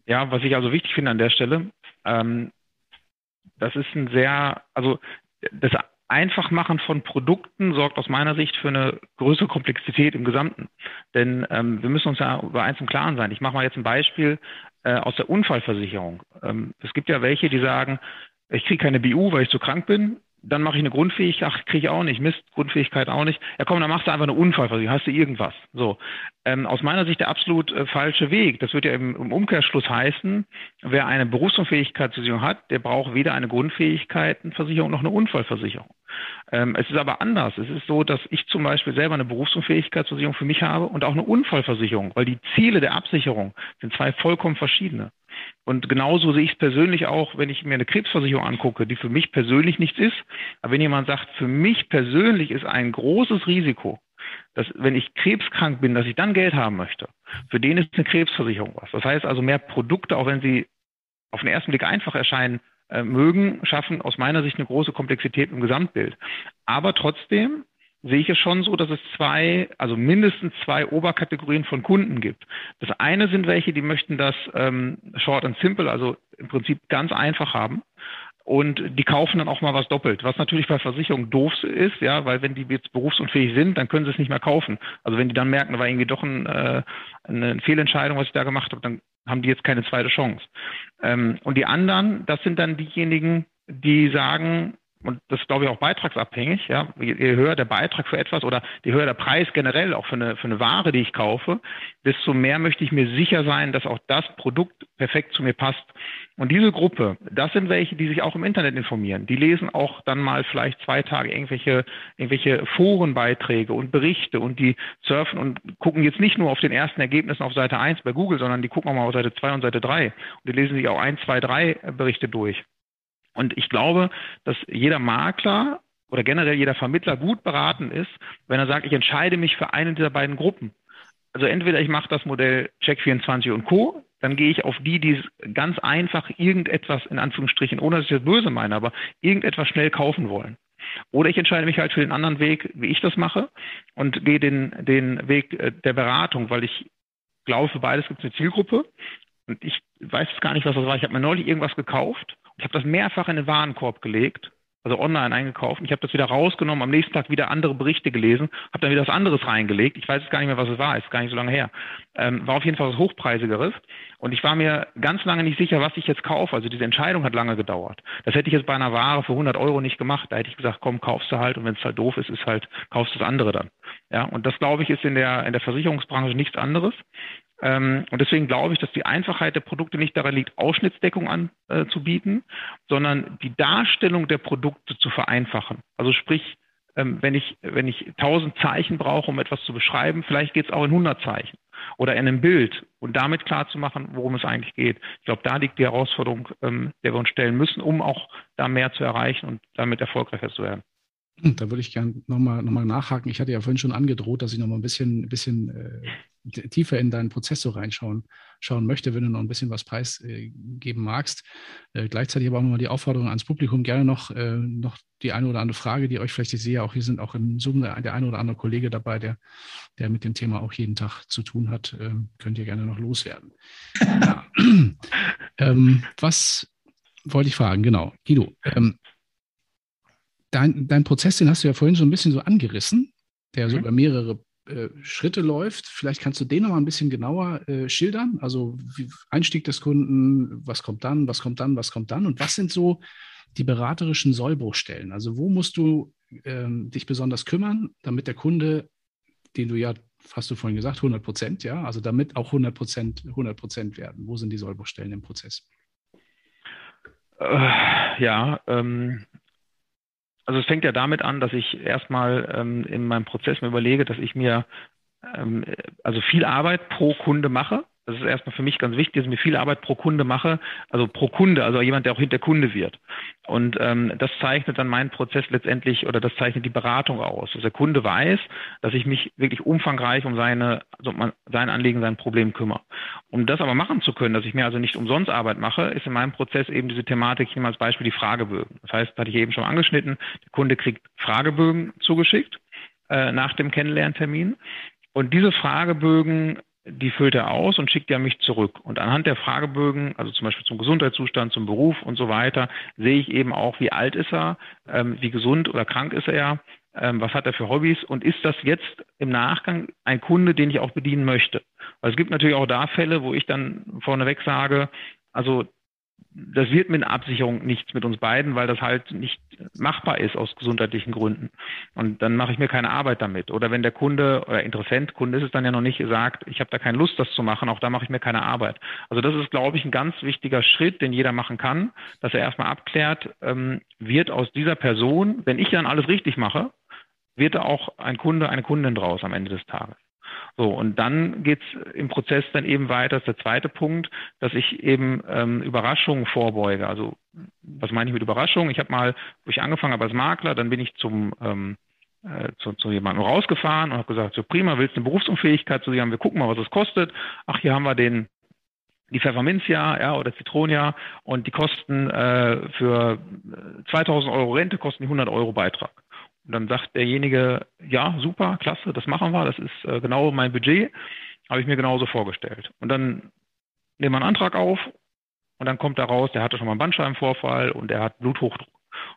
Ja, was ich also wichtig finde an der Stelle, ähm, das ist ein sehr, also das Einfachmachen von Produkten sorgt aus meiner Sicht für eine größere Komplexität im Gesamten. Denn ähm, wir müssen uns ja über eins im Klaren sein. Ich mache mal jetzt ein Beispiel äh, aus der Unfallversicherung. Ähm, es gibt ja welche, die sagen, ich kriege keine BU, weil ich zu krank bin dann mache ich eine Grundfähigkeit, ach, kriege ich auch nicht, Mist, Grundfähigkeit auch nicht. Ja komm, dann machst du einfach eine Unfallversicherung, hast du irgendwas. So. Ähm, aus meiner Sicht der absolut äh, falsche Weg. Das wird ja im, im, Umkehrschluss heißen, wer eine Berufsunfähigkeitsversicherung hat, der braucht weder eine Grundfähigkeitenversicherung noch eine Unfallversicherung. Ähm, es ist aber anders. Es ist so, dass ich zum Beispiel selber eine Berufsunfähigkeitsversicherung für mich habe und auch eine Unfallversicherung, weil die Ziele der Absicherung sind zwei vollkommen verschiedene. Und genauso sehe ich es persönlich auch, wenn ich mir eine Krebsversicherung angucke, die für mich persönlich nichts ist. Aber wenn jemand sagt, für mich persönlich ist ein großes Risiko, dass wenn ich krebskrank bin, dass ich dann Geld haben möchte, für den ist eine Krebsversicherung was. Das heißt also mehr Produkte, auch wenn sie auf den ersten Blick einfach erscheinen, äh, mögen, schaffen aus meiner Sicht eine große Komplexität im Gesamtbild. Aber trotzdem sehe ich es schon so, dass es zwei, also mindestens zwei Oberkategorien von Kunden gibt. Das eine sind welche, die möchten das ähm, short and simple, also im Prinzip ganz einfach haben. Und die kaufen dann auch mal was doppelt, was natürlich bei Versicherungen doof ist, ja, weil wenn die jetzt berufsunfähig sind, dann können sie es nicht mehr kaufen. Also wenn die dann merken, da war irgendwie doch ein, äh, eine Fehlentscheidung, was ich da gemacht habe, dann haben die jetzt keine zweite Chance. Ähm, und die anderen, das sind dann diejenigen, die sagen, und das ist, glaube ich, auch beitragsabhängig, ja, je, je, höher der Beitrag für etwas oder je höher der Preis generell auch für eine, für eine Ware, die ich kaufe, desto mehr möchte ich mir sicher sein, dass auch das Produkt perfekt zu mir passt. Und diese Gruppe, das sind welche, die sich auch im Internet informieren. Die lesen auch dann mal vielleicht zwei Tage irgendwelche, irgendwelche Forenbeiträge und Berichte und die surfen und gucken jetzt nicht nur auf den ersten Ergebnissen auf Seite 1 bei Google, sondern die gucken auch mal auf Seite 2 und Seite 3. Und die lesen sich auch 1, 2, 3 Berichte durch. Und ich glaube, dass jeder Makler oder generell jeder Vermittler gut beraten ist, wenn er sagt, ich entscheide mich für eine dieser beiden Gruppen. Also entweder ich mache das Modell Check24 und Co., dann gehe ich auf die, die ganz einfach irgendetwas, in Anführungsstrichen, ohne dass ich das böse meine, aber irgendetwas schnell kaufen wollen. Oder ich entscheide mich halt für den anderen Weg, wie ich das mache, und gehe den, den Weg äh, der Beratung, weil ich glaube, für beides gibt es eine Zielgruppe. Und ich weiß gar nicht, was das war. Ich habe mir neulich irgendwas gekauft. Ich habe das mehrfach in den Warenkorb gelegt also online eingekauft. Ich habe das wieder rausgenommen, am nächsten Tag wieder andere Berichte gelesen, habe dann wieder was anderes reingelegt. Ich weiß jetzt gar nicht mehr, was es war, ist gar nicht so lange her. Ähm, war auf jeden Fall was Hochpreisigeres. Und ich war mir ganz lange nicht sicher, was ich jetzt kaufe. Also diese Entscheidung hat lange gedauert. Das hätte ich jetzt bei einer Ware für 100 Euro nicht gemacht. Da hätte ich gesagt, komm, kaufst du halt. Und wenn es halt doof ist, ist halt, kaufst du das andere dann. Ja, und das glaube ich ist in der, in der Versicherungsbranche nichts anderes. Ähm, und deswegen glaube ich, dass die Einfachheit der Produkte nicht daran liegt, Ausschnittsdeckung anzubieten, äh, sondern die Darstellung der Produkte zu vereinfachen. Also sprich, ähm, wenn ich, wenn ich 1000 Zeichen brauche, um etwas zu beschreiben, vielleicht geht es auch in 100 Zeichen oder in einem Bild und damit klarzumachen, worum es eigentlich geht. Ich glaube, da liegt die Herausforderung, ähm, der wir uns stellen müssen, um auch da mehr zu erreichen und damit erfolgreicher zu werden. Da würde ich gerne nochmal noch mal nachhaken. Ich hatte ja vorhin schon angedroht, dass ich nochmal ein bisschen, bisschen äh, tiefer in deinen Prozess so reinschauen schauen möchte, wenn du noch ein bisschen was preisgeben magst. Äh, gleichzeitig aber auch nochmal die Aufforderung ans Publikum, gerne noch, äh, noch die eine oder andere Frage, die euch vielleicht, ich sehe auch, hier sind auch im Zoom der, eine oder andere Kollege dabei, der, der mit dem Thema auch jeden Tag zu tun hat, äh, könnt ihr gerne noch loswerden. ja. ähm, was wollte ich fragen? Genau. Guido, ähm, dein, dein Prozess, den hast du ja vorhin so ein bisschen so angerissen, der so mhm. über mehrere äh, Schritte läuft. Vielleicht kannst du den noch mal ein bisschen genauer äh, schildern. Also wie, Einstieg des Kunden, was kommt dann, was kommt dann, was kommt dann und was sind so die beraterischen Sollbruchstellen? Also wo musst du ähm, dich besonders kümmern, damit der Kunde, den du ja, hast du vorhin gesagt, 100 Prozent, ja, also damit auch 100 Prozent 100 Prozent werden. Wo sind die Sollbruchstellen im Prozess? Äh, ja, ähm, also es fängt ja damit an, dass ich erstmal ähm, in meinem Prozess mir überlege, dass ich mir ähm, also viel Arbeit pro Kunde mache. Das ist erstmal für mich ganz wichtig, dass ich mir viel Arbeit pro Kunde mache, also pro Kunde, also jemand, der auch hinter Kunde wird. Und ähm, das zeichnet dann meinen Prozess letztendlich oder das zeichnet die Beratung aus. Dass der Kunde weiß, dass ich mich wirklich umfangreich um seine, also sein Anliegen, sein Problem kümmere. Um das aber machen zu können, dass ich mir also nicht umsonst Arbeit mache, ist in meinem Prozess eben diese Thematik, ich nehme als Beispiel die Fragebögen. Das heißt, hatte ich eben schon angeschnitten, der Kunde kriegt Fragebögen zugeschickt äh, nach dem Kennenlerntermin. Und diese Fragebögen die füllt er aus und schickt er mich zurück. Und anhand der Fragebögen, also zum Beispiel zum Gesundheitszustand, zum Beruf und so weiter, sehe ich eben auch, wie alt ist er, ähm, wie gesund oder krank ist er, ähm, was hat er für Hobbys und ist das jetzt im Nachgang ein Kunde, den ich auch bedienen möchte. Weil es gibt natürlich auch da Fälle, wo ich dann vorneweg sage, also das wird mit Absicherung nichts mit uns beiden, weil das halt nicht machbar ist aus gesundheitlichen Gründen. Und dann mache ich mir keine Arbeit damit. Oder wenn der Kunde oder Interessent, Kunde ist es dann ja noch nicht, sagt, ich habe da keine Lust, das zu machen, auch da mache ich mir keine Arbeit. Also das ist, glaube ich, ein ganz wichtiger Schritt, den jeder machen kann, dass er erstmal abklärt, ähm, wird aus dieser Person, wenn ich dann alles richtig mache, wird da auch ein Kunde, eine Kundin draus am Ende des Tages. So, und dann geht's im Prozess dann eben weiter, das ist der zweite Punkt, dass ich eben ähm, Überraschungen vorbeuge. Also was meine ich mit Überraschungen? Ich habe mal, wo ich angefangen habe als Makler, dann bin ich zum ähm, äh, zu, zu jemandem rausgefahren und habe gesagt, so prima, willst du eine Berufsunfähigkeit zu sagen, wir gucken mal, was es kostet. Ach, hier haben wir den die Pfefferminzia ja, oder Zitronia und die kosten äh, für 2000 Euro Rente, kosten die 100 Euro Beitrag. Und dann sagt derjenige, ja, super, klasse, das machen wir, das ist äh, genau mein Budget, habe ich mir genauso vorgestellt. Und dann nehmen wir einen Antrag auf und dann kommt da raus, der hatte schon mal einen Bandscheibenvorfall und er hat Bluthochdruck.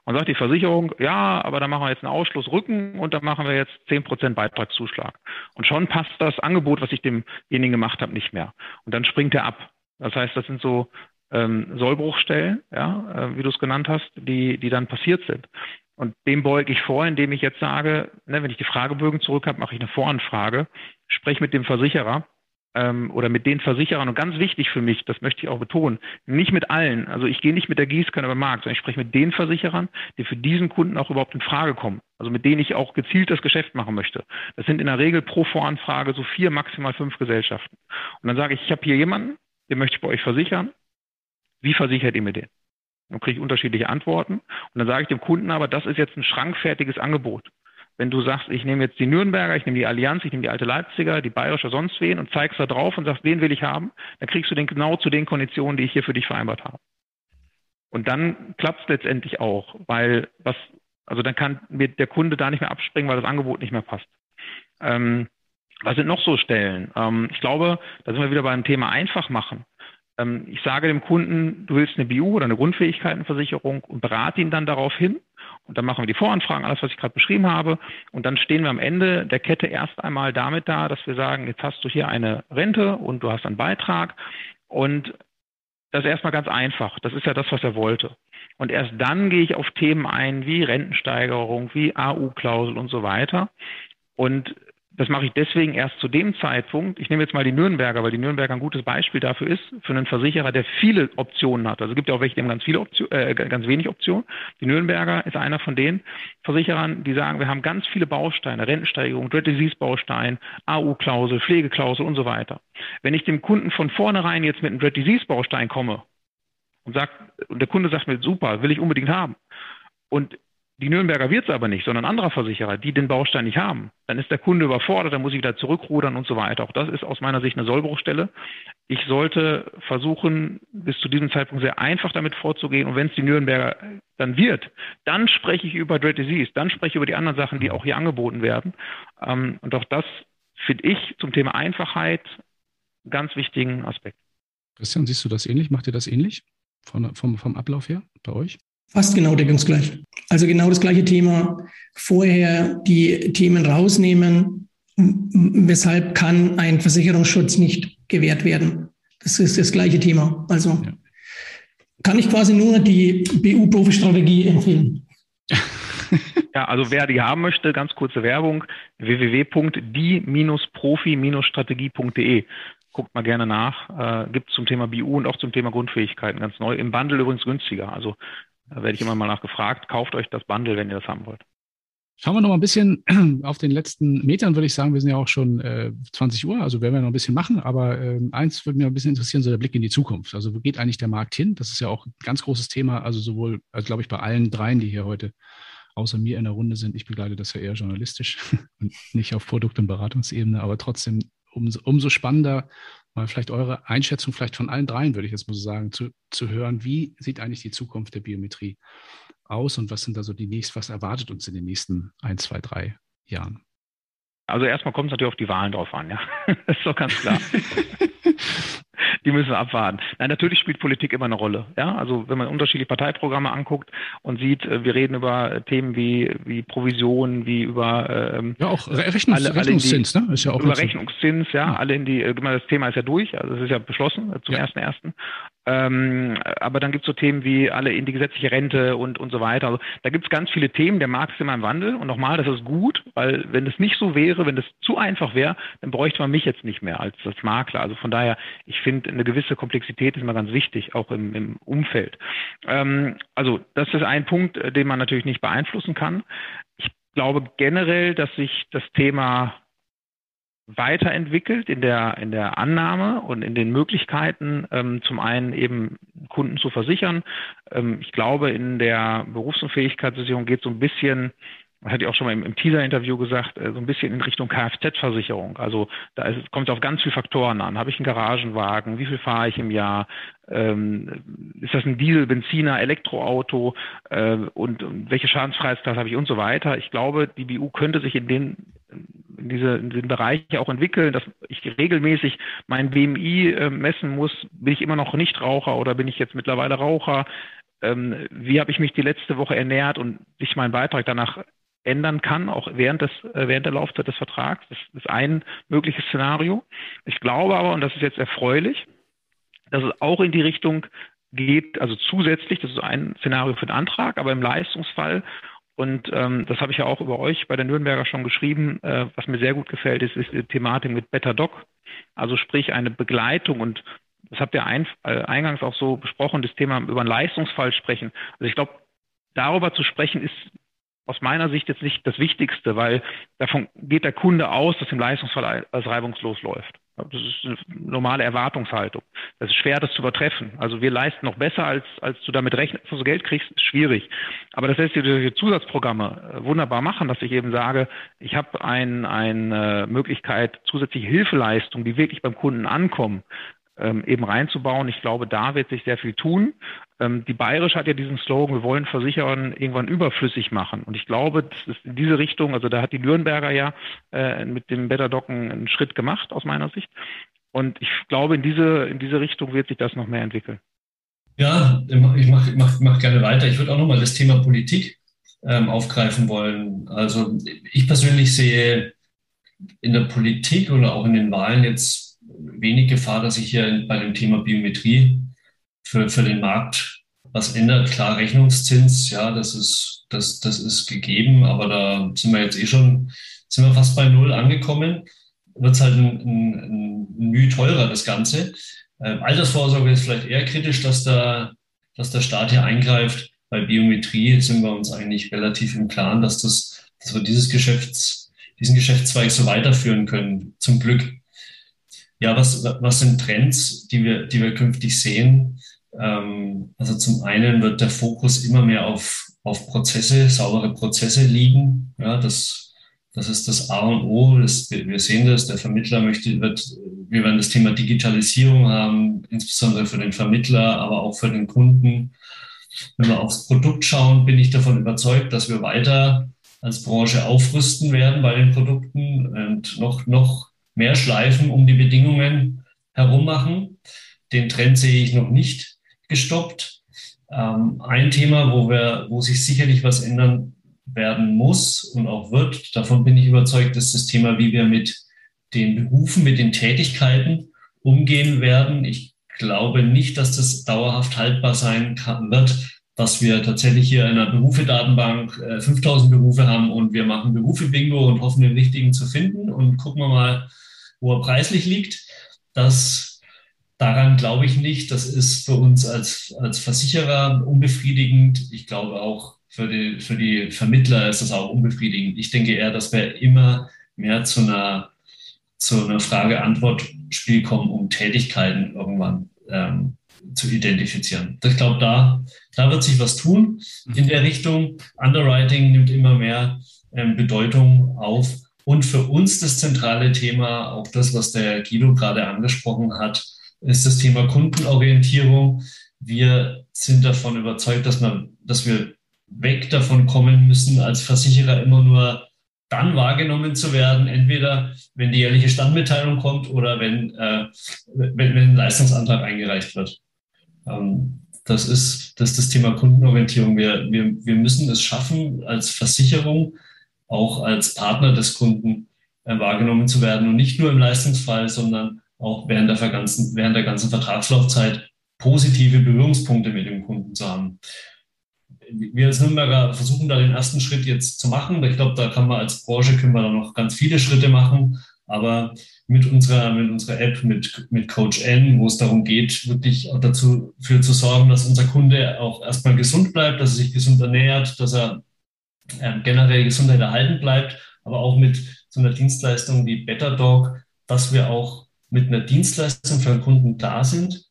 Und sagt die Versicherung, ja, aber da machen wir jetzt einen Ausschluss Rücken und da machen wir jetzt 10% Beitragszuschlag. Und schon passt das Angebot, was ich demjenigen gemacht habe, nicht mehr. Und dann springt er ab. Das heißt, das sind so ähm, Sollbruchstellen, ja, äh, wie du es genannt hast, die, die dann passiert sind. Und dem beuge ich vor, indem ich jetzt sage, ne, wenn ich die Fragebögen zurück habe, mache ich eine Voranfrage, spreche mit dem Versicherer ähm, oder mit den Versicherern. Und ganz wichtig für mich, das möchte ich auch betonen, nicht mit allen. Also ich gehe nicht mit der Gießkanne beim Markt, sondern ich spreche mit den Versicherern, die für diesen Kunden auch überhaupt in Frage kommen. Also mit denen ich auch gezielt das Geschäft machen möchte. Das sind in der Regel pro Voranfrage so vier, maximal fünf Gesellschaften. Und dann sage ich, ich habe hier jemanden, den möchte ich bei euch versichern. Wie versichert ihr mir den? Dann kriege ich unterschiedliche Antworten. Und dann sage ich dem Kunden aber, das ist jetzt ein schrankfertiges Angebot. wenn du sagst, ich nehme jetzt die Nürnberger, ich nehme die Allianz, ich nehme die alte Leipziger, die Bayerische, sonst wen und zeigst da drauf und sagst, den will ich haben, dann kriegst du den genau zu den Konditionen, die ich hier für dich vereinbart habe. Und dann klappt es letztendlich auch, weil was, also dann kann mir der Kunde da nicht mehr abspringen, weil das Angebot nicht mehr passt. Ähm, was sind noch so Stellen? Ähm, ich glaube, da sind wir wieder beim Thema einfach machen. Ähm, ich sage dem Kunden, du willst eine BU oder eine Grundfähigkeitenversicherung und berate ihn dann darauf hin. Und dann machen wir die Voranfragen, alles, was ich gerade beschrieben habe. Und dann stehen wir am Ende der Kette erst einmal damit da, dass wir sagen, jetzt hast du hier eine Rente und du hast einen Beitrag. Und das ist erstmal ganz einfach. Das ist ja das, was er wollte. Und erst dann gehe ich auf Themen ein wie Rentensteigerung, wie AU-Klausel und so weiter. Und das mache ich deswegen erst zu dem Zeitpunkt. Ich nehme jetzt mal die Nürnberger, weil die Nürnberger ein gutes Beispiel dafür ist, für einen Versicherer, der viele Optionen hat. Also es gibt ja auch welche, die haben ganz viele Optionen, äh, ganz wenig Optionen. Die Nürnberger ist einer von den Versicherern, die sagen, wir haben ganz viele Bausteine, Rentensteigerung, Dread Disease Baustein, AU-Klausel, Pflegeklausel und so weiter. Wenn ich dem Kunden von vornherein jetzt mit einem Dread Disease Baustein komme und sagt, und der Kunde sagt mir, super, will ich unbedingt haben. Und die Nürnberger wird es aber nicht, sondern anderer Versicherer, die den Baustein nicht haben. Dann ist der Kunde überfordert, dann muss ich wieder zurückrudern und so weiter. Auch das ist aus meiner Sicht eine Sollbruchstelle. Ich sollte versuchen, bis zu diesem Zeitpunkt sehr einfach damit vorzugehen. Und wenn es die Nürnberger dann wird, dann spreche ich über Dread Disease, dann spreche ich über die anderen Sachen, die auch hier angeboten werden. Ähm, und auch das finde ich zum Thema Einfachheit einen ganz wichtigen Aspekt. Christian, siehst du das ähnlich? Macht ihr das ähnlich von, vom, vom Ablauf her bei euch? Fast genau deckungsgleich. Also genau das gleiche Thema. Vorher die Themen rausnehmen. Weshalb kann ein Versicherungsschutz nicht gewährt werden? Das ist das gleiche Thema. Also ja. kann ich quasi nur die BU-Profi-Strategie empfehlen. Ja, also wer die haben möchte, ganz kurze Werbung, www.die-profi-strategie.de. Guckt mal gerne nach. Äh, Gibt es zum Thema BU und auch zum Thema Grundfähigkeiten ganz neu. Im Bundle übrigens günstiger. Also da werde ich immer mal nachgefragt. Kauft euch das Bundle, wenn ihr das haben wollt. Schauen wir noch mal ein bisschen auf den letzten Metern, würde ich sagen. Wir sind ja auch schon äh, 20 Uhr, also werden wir noch ein bisschen machen. Aber äh, eins würde mich ein bisschen interessieren, so der Blick in die Zukunft. Also wo geht eigentlich der Markt hin? Das ist ja auch ein ganz großes Thema. Also sowohl, also glaube ich, bei allen dreien, die hier heute außer mir in der Runde sind. Ich begleite das ja eher journalistisch und nicht auf Produkt- und Beratungsebene. Aber trotzdem umso, umso spannender, mal vielleicht eure Einschätzung vielleicht von allen dreien, würde ich jetzt mal so sagen, zu, zu hören. Wie sieht eigentlich die Zukunft der Biometrie aus und was sind da so die nächsten, was erwartet uns in den nächsten ein, zwei, drei Jahren? Also erstmal kommt es natürlich auf die Wahlen drauf an, ja. das ist doch ganz klar. die müssen wir abwarten. Nein, natürlich spielt Politik immer eine Rolle. Ja, also wenn man unterschiedliche Parteiprogramme anguckt und sieht, äh, wir reden über Themen wie, wie Provisionen, wie über ähm, ja auch Rechnungs alle, Rechnungszins, die, ne? Ist ja auch über Rechnungszins, ja, ja, alle in die, äh, das Thema ist ja durch, also es ist ja beschlossen äh, zum ersten ja. ersten. Ähm, aber dann gibt es so Themen wie alle in die gesetzliche Rente und, und so weiter. Also da gibt es ganz viele Themen. Der Markt ist immer im Wandel. Und nochmal, das ist gut, weil wenn es nicht so wäre, wenn es zu einfach wäre, dann bräuchte man mich jetzt nicht mehr als, als Makler. Also von daher, ich finde, eine gewisse Komplexität ist immer ganz wichtig, auch im, im Umfeld. Ähm, also das ist ein Punkt, äh, den man natürlich nicht beeinflussen kann. Ich glaube generell, dass sich das Thema weiterentwickelt in der, in der Annahme und in den Möglichkeiten, ähm, zum einen eben Kunden zu versichern. Ähm, ich glaube, in der Berufsunfähigkeitsversicherung geht es so ein bisschen das hatte ich auch schon mal im, im Teaser-Interview gesagt, äh, so ein bisschen in Richtung Kfz-Versicherung. Also da kommt es auf ganz viele Faktoren an. Habe ich einen Garagenwagen? Wie viel fahre ich im Jahr? Ähm, ist das ein Diesel, Benziner, Elektroauto? Äh, und, und welche Schadensfreiheitsklasse habe ich und so weiter? Ich glaube, die BU könnte sich in den in diese in den Bereich auch entwickeln, dass ich regelmäßig mein BMI äh, messen muss. Bin ich immer noch nicht Raucher oder bin ich jetzt mittlerweile Raucher? Ähm, wie habe ich mich die letzte Woche ernährt und sich mein Beitrag danach ändern kann, auch während, des, äh, während der Laufzeit des Vertrags. Das ist ein mögliches Szenario. Ich glaube aber, und das ist jetzt erfreulich, dass es auch in die Richtung geht, also zusätzlich, das ist ein Szenario für den Antrag, aber im Leistungsfall, und ähm, das habe ich ja auch über euch bei der Nürnberger schon geschrieben, äh, was mir sehr gut gefällt, ist, ist die Thematik mit Better Doc, also sprich eine Begleitung und das habt ihr ein, äh, eingangs auch so besprochen, das Thema über einen Leistungsfall sprechen. Also ich glaube, darüber zu sprechen ist aus meiner Sicht jetzt nicht das Wichtigste, weil davon geht der Kunde aus, dass im Leistungsfall alles reibungslos läuft. Das ist eine normale Erwartungshaltung. Das ist schwer, das zu übertreffen. Also wir leisten noch besser, als, als du damit rechnest, dass du Geld kriegst, ist schwierig. Aber das lässt sich durch Zusatzprogramme äh, wunderbar machen, dass ich eben sage, ich habe ein, eine Möglichkeit, zusätzliche Hilfeleistungen, die wirklich beim Kunden ankommen, ähm, eben reinzubauen. Ich glaube, da wird sich sehr viel tun. Ähm, die Bayerisch hat ja diesen Slogan, wir wollen Versicherern irgendwann überflüssig machen. Und ich glaube, das ist in diese Richtung, also da hat die Nürnberger ja äh, mit dem Better Docken einen Schritt gemacht, aus meiner Sicht. Und ich glaube, in diese, in diese Richtung wird sich das noch mehr entwickeln. Ja, ich mache mach, mach gerne weiter. Ich würde auch nochmal das Thema Politik ähm, aufgreifen wollen. Also ich persönlich sehe in der Politik oder auch in den Wahlen jetzt wenig Gefahr, dass sich hier bei dem Thema Biometrie für, für den Markt was ändert. Klar, Rechnungszins, ja, das ist, das, das ist gegeben, aber da sind wir jetzt eh schon, sind wir fast bei Null angekommen. Wird es halt ein, ein, ein Mühe teurer, das Ganze. Ähm, Altersvorsorge ist vielleicht eher kritisch, dass der, dass der Staat hier eingreift. Bei Biometrie sind wir uns eigentlich relativ im Klaren, dass, das, dass wir dieses Geschäfts, diesen Geschäftszweig so weiterführen können. Zum Glück. Ja, was, was sind Trends, die wir, die wir künftig sehen? Ähm, also zum einen wird der Fokus immer mehr auf, auf Prozesse, saubere Prozesse liegen. Ja, das, das ist das A und O. Das, wir sehen das. Der Vermittler möchte, wird, wir werden das Thema Digitalisierung haben, insbesondere für den Vermittler, aber auch für den Kunden. Wenn wir aufs Produkt schauen, bin ich davon überzeugt, dass wir weiter als Branche aufrüsten werden bei den Produkten und noch, noch mehr Schleifen um die Bedingungen herum machen. Den Trend sehe ich noch nicht gestoppt. Ähm, ein Thema, wo wir, wo sich sicherlich was ändern werden muss und auch wird, davon bin ich überzeugt, ist das Thema, wie wir mit den Berufen, mit den Tätigkeiten umgehen werden. Ich glaube nicht, dass das dauerhaft haltbar sein kann, wird, dass wir tatsächlich hier in einer Berufedatenbank äh, 5000 Berufe haben und wir machen Berufe-Bingo und hoffen, den richtigen zu finden und gucken wir mal, wo er preislich liegt. Das, daran glaube ich nicht. Das ist für uns als, als Versicherer unbefriedigend. Ich glaube auch für die, für die Vermittler ist das auch unbefriedigend. Ich denke eher, dass wir immer mehr zu einer, zu einer Frage-Antwort-Spiel kommen, um Tätigkeiten irgendwann ähm, zu identifizieren. Ich glaube, da, da wird sich was tun in der Richtung. Underwriting nimmt immer mehr ähm, Bedeutung auf. Und für uns das zentrale Thema, auch das, was der Guido gerade angesprochen hat, ist das Thema Kundenorientierung. Wir sind davon überzeugt, dass, man, dass wir weg davon kommen müssen, als Versicherer immer nur dann wahrgenommen zu werden, entweder wenn die jährliche Standmitteilung kommt oder wenn, äh, wenn, wenn ein Leistungsantrag eingereicht wird. Ähm, das, ist, das ist das Thema Kundenorientierung. Wir, wir, wir müssen es schaffen, als Versicherung auch als Partner des Kunden äh, wahrgenommen zu werden und nicht nur im Leistungsfall, sondern auch während der, ganzen, während der ganzen Vertragslaufzeit positive Berührungspunkte mit dem Kunden zu haben. Wir als Nürnberger versuchen da den ersten Schritt jetzt zu machen. Ich glaube, da kann man als Branche können wir da noch ganz viele Schritte machen. Aber mit unserer, mit unserer App, mit, mit Coach N, wo es darum geht, wirklich dazu für zu sorgen, dass unser Kunde auch erstmal gesund bleibt, dass er sich gesund ernährt, dass er äh, generell Gesundheit erhalten bleibt, aber auch mit so einer Dienstleistung wie Better Dog, dass wir auch mit einer Dienstleistung für den Kunden da sind.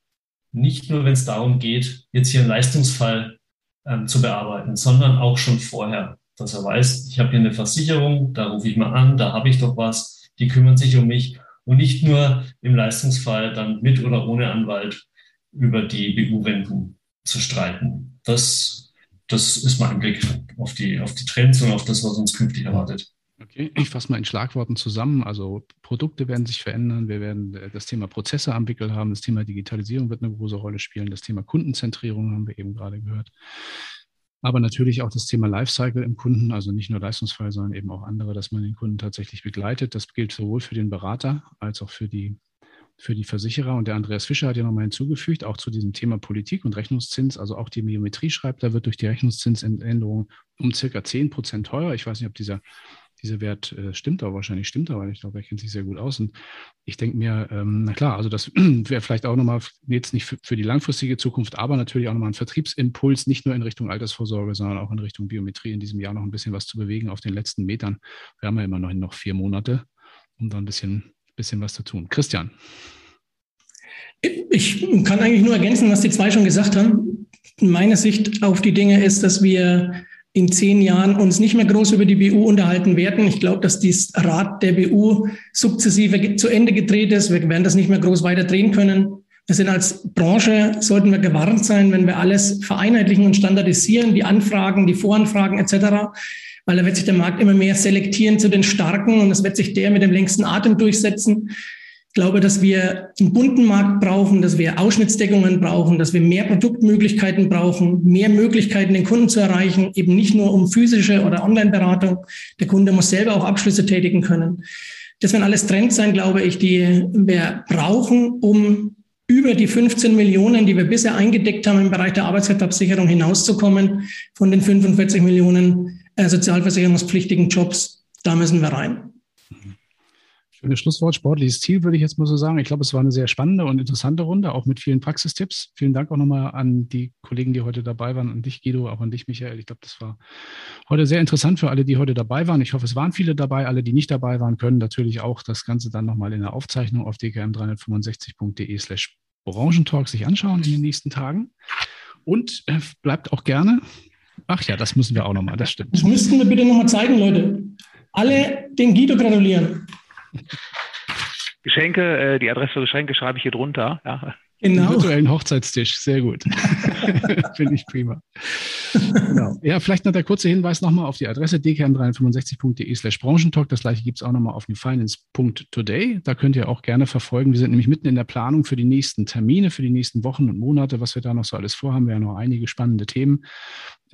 Nicht nur, wenn es darum geht, jetzt hier einen Leistungsfall ähm, zu bearbeiten, sondern auch schon vorher, dass er weiß, ich habe hier eine Versicherung, da rufe ich mal an, da habe ich doch was, die kümmern sich um mich und nicht nur im Leistungsfall dann mit oder ohne Anwalt über die BU-Renten zu streiten. Das das ist mein Blick auf die, auf die Trends und auf das, was uns künftig erwartet. Okay, ich fasse mal in Schlagworten zusammen. Also Produkte werden sich verändern. Wir werden äh, das Thema Prozesse am Wickel haben. Das Thema Digitalisierung wird eine große Rolle spielen. Das Thema Kundenzentrierung haben wir eben gerade gehört. Aber natürlich auch das Thema Lifecycle im Kunden, also nicht nur Leistungsfall, sondern eben auch andere, dass man den Kunden tatsächlich begleitet. Das gilt sowohl für den Berater als auch für die für die Versicherer. Und der Andreas Fischer hat ja nochmal hinzugefügt, auch zu diesem Thema Politik und Rechnungszins, also auch die Biometrie schreibt, da wird durch die Rechnungszinsänderung um circa 10 Prozent teurer. Ich weiß nicht, ob dieser, dieser Wert äh, stimmt, aber wahrscheinlich stimmt er, weil ich glaube, er kennt sich sehr gut aus. Und ich denke mir, ähm, na klar, also das wäre vielleicht auch nochmal jetzt nicht für, für, die langfristige Zukunft, aber natürlich auch nochmal ein Vertriebsimpuls, nicht nur in Richtung Altersvorsorge, sondern auch in Richtung Biometrie in diesem Jahr noch ein bisschen was zu bewegen auf den letzten Metern. Wir haben ja immer noch, noch vier Monate, um da ein bisschen bisschen was zu tun. Christian. Ich kann eigentlich nur ergänzen, was die zwei schon gesagt haben. Meine Sicht auf die Dinge ist, dass wir in zehn Jahren uns nicht mehr groß über die BU unterhalten werden. Ich glaube, dass dieses Rad der BU sukzessive zu Ende gedreht ist. Wir werden das nicht mehr groß weiter drehen können. Wir sind als Branche, sollten wir gewarnt sein, wenn wir alles vereinheitlichen und standardisieren, die Anfragen, die Voranfragen etc., weil da wird sich der Markt immer mehr selektieren zu den Starken und es wird sich der mit dem längsten Atem durchsetzen. Ich glaube, dass wir einen bunten Markt brauchen, dass wir Ausschnittsdeckungen brauchen, dass wir mehr Produktmöglichkeiten brauchen, mehr Möglichkeiten, den Kunden zu erreichen, eben nicht nur um physische oder Online-Beratung. Der Kunde muss selber auch Abschlüsse tätigen können. Das werden alles Trends sein, glaube ich, die wir brauchen, um über die 15 Millionen, die wir bisher eingedeckt haben im Bereich der Arbeitsvertragsabsicherung hinauszukommen von den 45 Millionen äh, sozialversicherungspflichtigen Jobs. Da müssen wir rein. Schönes Schlusswort, sportliches Ziel, würde ich jetzt mal so sagen. Ich glaube, es war eine sehr spannende und interessante Runde, auch mit vielen Praxistipps. Vielen Dank auch nochmal an die Kollegen, die heute dabei waren, an dich, Guido, auch an dich, Michael. Ich glaube, das war heute sehr interessant für alle, die heute dabei waren. Ich hoffe, es waren viele dabei. Alle, die nicht dabei waren, können natürlich auch das Ganze dann nochmal in der Aufzeichnung auf dkm365.de slash Branchentalk sich anschauen in den nächsten Tagen. Und äh, bleibt auch gerne. Ach ja, das müssen wir auch nochmal, das stimmt. Das müssten wir bitte nochmal zeigen, Leute. Alle den Guido gratulieren. Geschenke, äh, die Adresse für Geschenke schreibe ich hier drunter. Ja. Genau. Den virtuellen Hochzeitstisch, sehr gut. Finde ich prima. Genau. Ja, vielleicht noch der kurze Hinweis nochmal auf die Adresse dkm365.de slash Branchentalk. Das gleiche gibt es auch nochmal auf finance.today. Da könnt ihr auch gerne verfolgen. Wir sind nämlich mitten in der Planung für die nächsten Termine, für die nächsten Wochen und Monate, was wir da noch so alles vorhaben. Wir haben noch einige spannende Themen.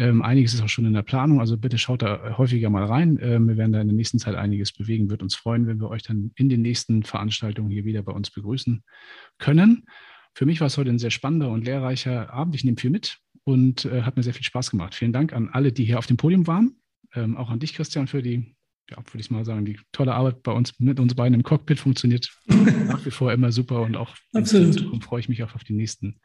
Ähm, einiges ist auch schon in der Planung, also bitte schaut da häufiger mal rein. Ähm, wir werden da in der nächsten Zeit einiges bewegen. Wird uns freuen, wenn wir euch dann in den nächsten Veranstaltungen hier wieder bei uns begrüßen können. Für mich war es heute ein sehr spannender und lehrreicher Abend. Ich nehme viel mit und äh, hat mir sehr viel Spaß gemacht. Vielen Dank an alle, die hier auf dem Podium waren. Ähm, auch an dich, Christian, für die, ja, würde ich mal sagen, die tolle Arbeit bei uns mit uns beiden im Cockpit funktioniert nach wie vor immer super und auch Absolut. in Zukunft freue ich mich auch auf die nächsten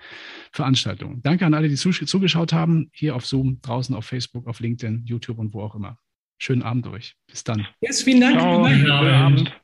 Veranstaltungen. Danke an alle, die zugeschaut haben, hier auf Zoom, draußen auf Facebook, auf LinkedIn, YouTube und wo auch immer. Schönen Abend euch. Bis dann. Yes, vielen Dank. Ciao. Guten Abend.